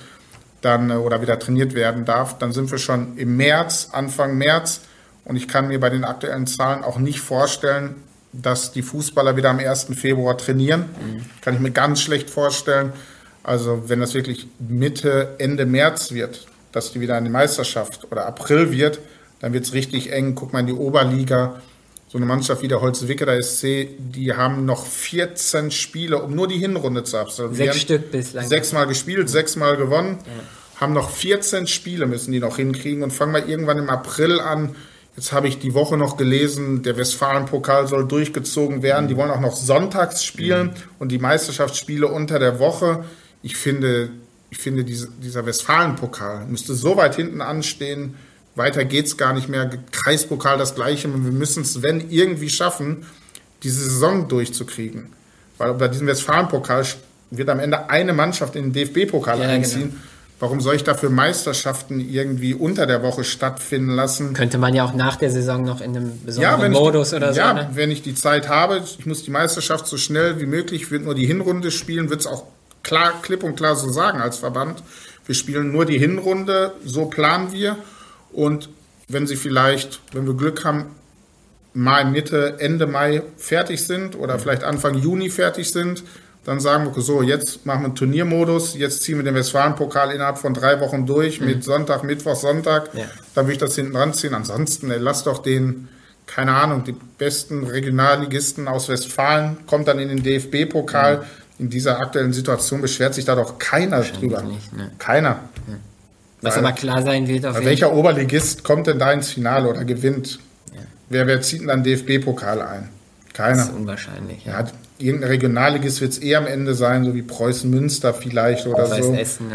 dann äh, oder wieder trainiert werden darf, dann sind wir schon im März, Anfang März und ich kann mir bei den aktuellen Zahlen auch nicht vorstellen, dass die Fußballer wieder am 1. Februar trainieren. Mhm. Kann ich mir ganz schlecht vorstellen. Also wenn das wirklich Mitte, Ende März wird, dass die wieder eine Meisterschaft oder April wird, dann wird es richtig eng. Guck mal in die Oberliga. So eine Mannschaft wie der Holzwickerer SC, die haben noch 14 Spiele, um nur die Hinrunde zu absolvieren. Sechs Stück bislang. Sechsmal gespielt, sechsmal gewonnen. Ja. Haben noch 14 Spiele, müssen die noch hinkriegen und fangen mal irgendwann im April an, Jetzt habe ich die Woche noch gelesen, der Westfalen-Pokal soll durchgezogen werden. Die wollen auch noch sonntags spielen mhm. und die Meisterschaftsspiele unter der Woche. Ich finde, ich finde diese, dieser Westfalen-Pokal müsste so weit hinten anstehen. Weiter geht's gar nicht mehr. Kreispokal das gleiche. Wir müssen es, wenn irgendwie schaffen, diese Saison durchzukriegen. Weil bei diesem Westfalen-Pokal wird am Ende eine Mannschaft in den DFB-Pokal ja, einziehen. Genau. Warum soll ich dafür Meisterschaften irgendwie unter der Woche stattfinden lassen? Könnte man ja auch nach der Saison noch in einem besonderen ja, Modus ich, oder so. Ja, ne? wenn ich die Zeit habe, ich muss die Meisterschaft so schnell wie möglich, ich würde nur die Hinrunde spielen, wird es auch klar, klipp und klar so sagen als Verband. Wir spielen nur die Hinrunde, so planen wir. Und wenn sie vielleicht, wenn wir Glück haben, Mai, Mitte, Ende Mai fertig sind oder vielleicht Anfang Juni fertig sind, dann sagen wir, so, jetzt machen wir einen Turniermodus, jetzt ziehen wir den Westfalen-Pokal innerhalb von drei Wochen durch mhm. mit Sonntag, Mittwoch, Sonntag. Ja. Dann würde ich das hinten dran ziehen. Ansonsten, ey, lass doch den, keine Ahnung, die besten Regionalligisten aus Westfalen, kommt dann in den DFB-Pokal. Mhm. In dieser aktuellen Situation beschwert sich da doch keiner drüber. Nicht, ne? Keiner. Ja. Was Weil, aber klar sein wird auf Welcher Oberligist kommt denn da ins Finale oder gewinnt? Ja. Wer, wer zieht denn dann DFB-Pokal ein? Keiner. Das ist unwahrscheinlich. Ja, irgendein Regionalligist wird es eher am Ende sein, so wie Preußen Münster vielleicht oder Rot-Weiß so. Essen.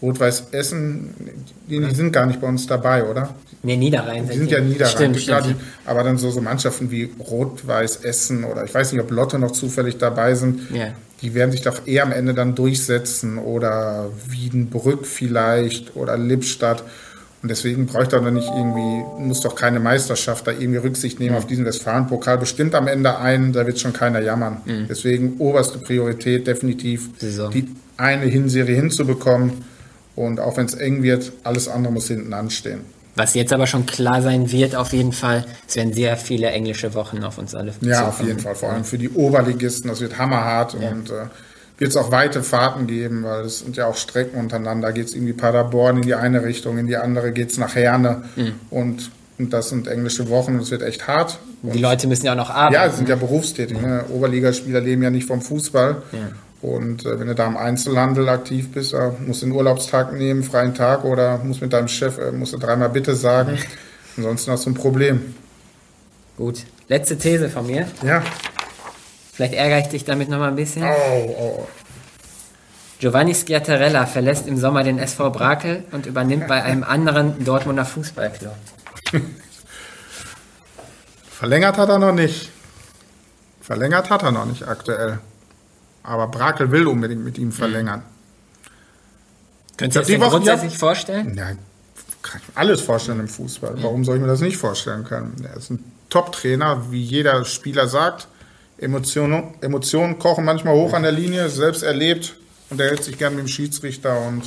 Rot-Weiß Essen, die, die, sind gar nicht bei uns dabei, oder? Nee, Niederrhein. Die sind ja Niederrhein. Stimmt, stimmt. Die, aber dann so, so Mannschaften wie Rot-Weiß Essen oder ich weiß nicht, ob Lotte noch zufällig dabei sind, ja. die werden sich doch eher am Ende dann durchsetzen oder Wiedenbrück vielleicht oder Lippstadt. Und deswegen bräuchte er nicht irgendwie, muss doch keine Meisterschaft da irgendwie Rücksicht nehmen mhm. auf diesen Westfalen-Pokal. Bestimmt am Ende ein, da wird schon keiner jammern. Mhm. Deswegen oberste Priorität definitiv, Saison. die eine Hinserie hinzubekommen. Und auch wenn es eng wird, alles andere muss hinten anstehen. Was jetzt aber schon klar sein wird, auf jeden Fall, es werden sehr viele englische Wochen auf uns alle. Ja, auf jeden Fall. Vor allem für die Oberligisten, das wird hammerhart. Ja. Und äh, wird es auch weite Fahrten geben, weil es sind ja auch Strecken untereinander. Geht es irgendwie Paderborn in die eine Richtung, in die andere geht es nach Herne. Mhm. Und, und das sind englische Wochen und es wird echt hart. Und die Leute müssen ja auch noch arbeiten. Ja, sind ja berufstätig. Ne? Oberligaspieler leben ja nicht vom Fußball. Ja. Und äh, wenn du da im Einzelhandel aktiv bist, äh, musst du einen Urlaubstag nehmen, freien Tag oder musst mit deinem Chef, äh, musst du dreimal Bitte sagen. Mhm. Ansonsten hast du ein Problem. Gut. Letzte These von mir. Ja. Vielleicht ärgere ich dich damit noch mal ein bisschen. Oh, oh. Giovanni Schiattarella verlässt im Sommer den SV Brakel und übernimmt bei einem anderen Dortmunder Fußballclub. Verlängert hat er noch nicht. Verlängert hat er noch nicht aktuell. Aber Brakel will unbedingt mit ihm verlängern. Könntest du dir das grundsätzlich vorstellen? Ja, kann ich mir alles vorstellen im Fußball. Warum soll ich mir das nicht vorstellen können? Er ist ein Top-Trainer, wie jeder Spieler sagt. Emotionen, Emotionen kochen manchmal hoch an der Linie, selbst erlebt und er hält sich gern mit dem Schiedsrichter und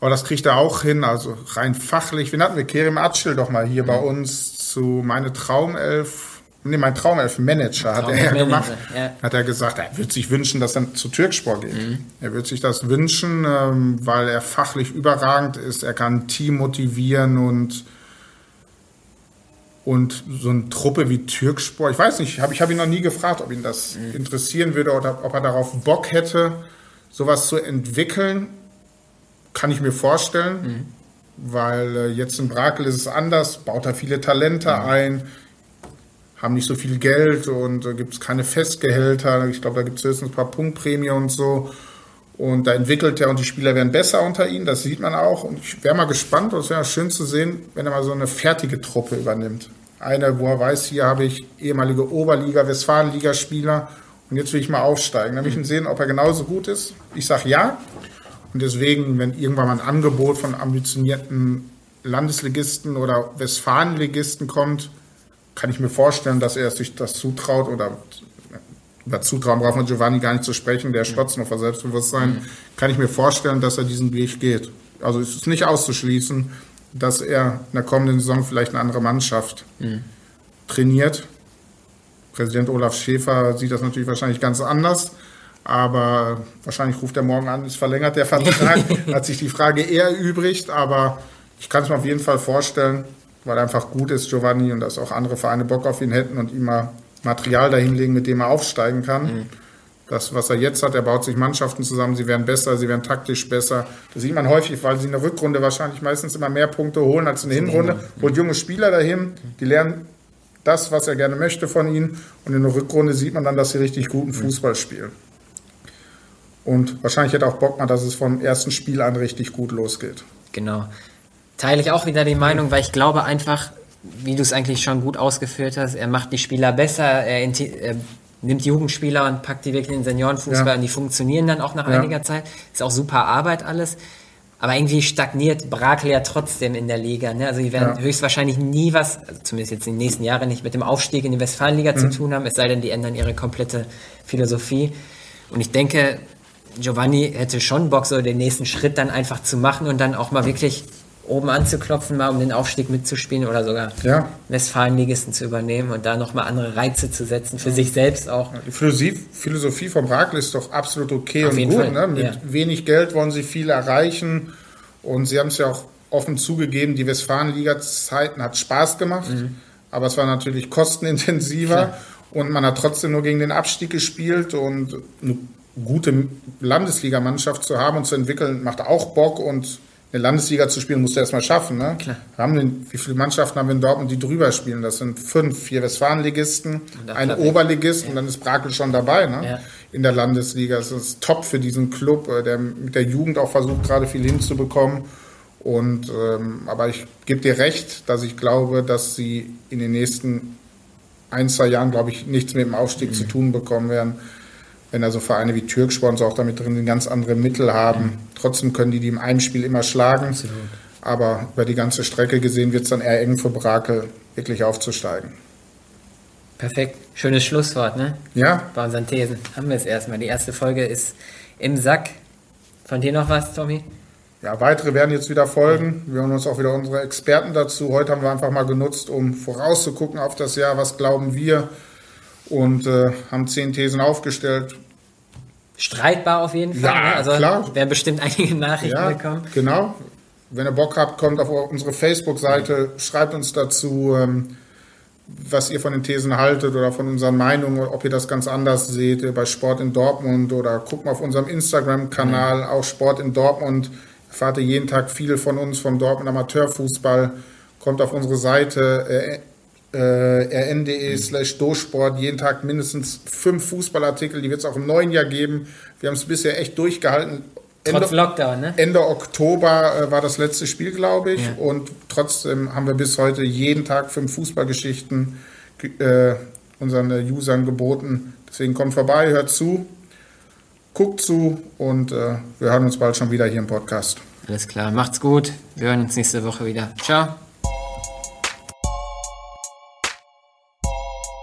aber das kriegt er auch hin, also rein fachlich. Wen hatten wir? Kerim Atschel doch mal hier bei uns zu meine Traumelf, nee, mein Traumelf-Manager hat er ja gemacht. Ja. Hat er gesagt, er würde sich wünschen, dass er zu Türkspor geht. Mhm. Er würde sich das wünschen, ähm, weil er fachlich überragend ist. Er kann ein Team motivieren und und so eine Truppe wie Türkspor, ich weiß nicht, hab, ich habe ihn noch nie gefragt, ob ihn das mhm. interessieren würde oder ob er darauf Bock hätte, sowas zu entwickeln. Kann ich mir vorstellen, mhm. weil äh, jetzt in Brakel ist es anders, baut er viele Talente mhm. ein, haben nicht so viel Geld und äh, gibt es keine Festgehälter. Ich glaube, da gibt es höchstens ein paar Punktprämie und so. Und da entwickelt er und die Spieler werden besser unter ihm, das sieht man auch. Und ich wäre mal gespannt, und es wäre schön zu sehen, wenn er mal so eine fertige Truppe übernimmt. Eine, wo er weiß, hier habe ich ehemalige Oberliga, Westfalenligaspieler und jetzt will ich mal aufsteigen. Dann will ich ihn sehen, ob er genauso gut ist. Ich sage ja. Und deswegen, wenn irgendwann mal ein Angebot von ambitionierten Landesligisten oder Westfalenligisten kommt, kann ich mir vorstellen, dass er sich das zutraut oder über Zutrauen braucht man Giovanni gar nicht zu sprechen, der stotzt noch vor Selbstbewusstsein, kann ich mir vorstellen, dass er diesen Weg geht. Also es ist nicht auszuschließen, dass er in der kommenden Saison vielleicht eine andere Mannschaft mhm. trainiert. Präsident Olaf Schäfer sieht das natürlich wahrscheinlich ganz anders, aber wahrscheinlich ruft er morgen an, ist verlängert der Vertrag, hat sich die Frage eher übrigt, aber ich kann es mir auf jeden Fall vorstellen, weil er einfach gut ist, Giovanni, und dass auch andere Vereine Bock auf ihn hätten und ihm mal Material dahinlegen, mit dem er aufsteigen kann. Mhm. Das, was er jetzt hat, er baut sich Mannschaften zusammen, sie werden besser, sie werden taktisch besser. Das sieht man häufig, weil sie in der Rückrunde wahrscheinlich meistens immer mehr Punkte holen als in der Hinrunde. Holt junge Spieler dahin, die lernen das, was er gerne möchte von ihnen. Und in der Rückrunde sieht man dann, dass sie richtig guten mhm. Fußball spielen. Und wahrscheinlich hätte auch Bock mal, dass es vom ersten Spiel an richtig gut losgeht. Genau. Teile ich auch wieder die Meinung, weil ich glaube einfach, wie du es eigentlich schon gut ausgeführt hast, er macht die Spieler besser, er, er nimmt Jugendspieler und packt die wirklich in den Seniorenfußball ja. und die funktionieren dann auch nach ja. einiger Zeit. Ist auch super Arbeit alles. Aber irgendwie stagniert Brakel ja trotzdem in der Liga. Ne? Also die werden ja. höchstwahrscheinlich nie was, also zumindest jetzt in den nächsten Jahren nicht, mit dem Aufstieg in die Westfalenliga mhm. zu tun haben, es sei denn, die ändern ihre komplette Philosophie. Und ich denke, Giovanni hätte schon Bock, so den nächsten Schritt dann einfach zu machen und dann auch mal wirklich oben anzuklopfen, mal um den Aufstieg mitzuspielen oder sogar ja. Westfalenligisten zu übernehmen und da nochmal andere Reize zu setzen, für ja. sich selbst auch. Die Philosophie, vom Rakel ist doch absolut okay Auf und gut. Ne? Mit ja. wenig Geld wollen sie viel erreichen und sie haben es ja auch offen zugegeben, die Westfalenliga-Zeiten hat Spaß gemacht, mhm. aber es war natürlich kostenintensiver Klar. und man hat trotzdem nur gegen den Abstieg gespielt und eine gute Landesligamannschaft zu haben und zu entwickeln, macht auch Bock und eine Landesliga zu spielen, musst du erstmal schaffen. Ne? Klar. Haben den, wie viele Mannschaften haben wir in Dortmund, die drüber spielen? Das sind fünf, vier Westfalenligisten, ein Oberligist ja. und dann ist Brakel schon dabei ne? Ja. in der Landesliga. Das ist top für diesen Club, äh, der mit der Jugend auch versucht, gerade viel hinzubekommen. Und ähm, aber ich gebe dir recht, dass ich glaube, dass sie in den nächsten ein, zwei Jahren, glaube ich, nichts mit dem Aufstieg mhm. zu tun bekommen werden wenn also Vereine wie Türkspor auch damit drin ganz andere Mittel haben. Mhm. Trotzdem können die die im einem Spiel immer schlagen. Absolut. Aber über die ganze Strecke gesehen wird es dann eher eng für Brakel, wirklich aufzusteigen. Perfekt. Schönes Schlusswort, ne? Ja. Bei unseren Thesen. Haben wir es erstmal. Die erste Folge ist im Sack. Von dir noch was, Tommy? Ja, weitere werden jetzt wieder folgen. Wir haben uns auch wieder unsere Experten dazu. Heute haben wir einfach mal genutzt, um vorauszugucken auf das Jahr. Was glauben wir? Und äh, haben zehn Thesen aufgestellt streitbar auf jeden Fall. Ja, ne? Also klar. werden bestimmt einige Nachrichten ja, bekommen. Genau. Wenn ihr Bock habt, kommt auf unsere Facebook-Seite, schreibt uns dazu, ähm, was ihr von den Thesen haltet oder von unseren Meinungen, ob ihr das ganz anders seht bei Sport in Dortmund oder guckt mal auf unserem Instagram-Kanal, mhm. auch Sport in Dortmund. Erfahrt ihr jeden Tag viel von uns, vom Dortmund Amateurfußball. Kommt auf unsere Seite, äh, rn.de slash dosport jeden Tag mindestens fünf Fußballartikel, die wird es auch im neuen Jahr geben. Wir haben es bisher echt durchgehalten. Trotz Ende, Lockdown, ne? Ende Oktober äh, war das letzte Spiel, glaube ich. Ja. Und trotzdem haben wir bis heute jeden Tag fünf Fußballgeschichten äh, unseren äh, Usern geboten. Deswegen kommt vorbei, hört zu, guckt zu und äh, wir hören uns bald schon wieder hier im Podcast. Alles klar, macht's gut. Wir hören uns nächste Woche wieder. Ciao.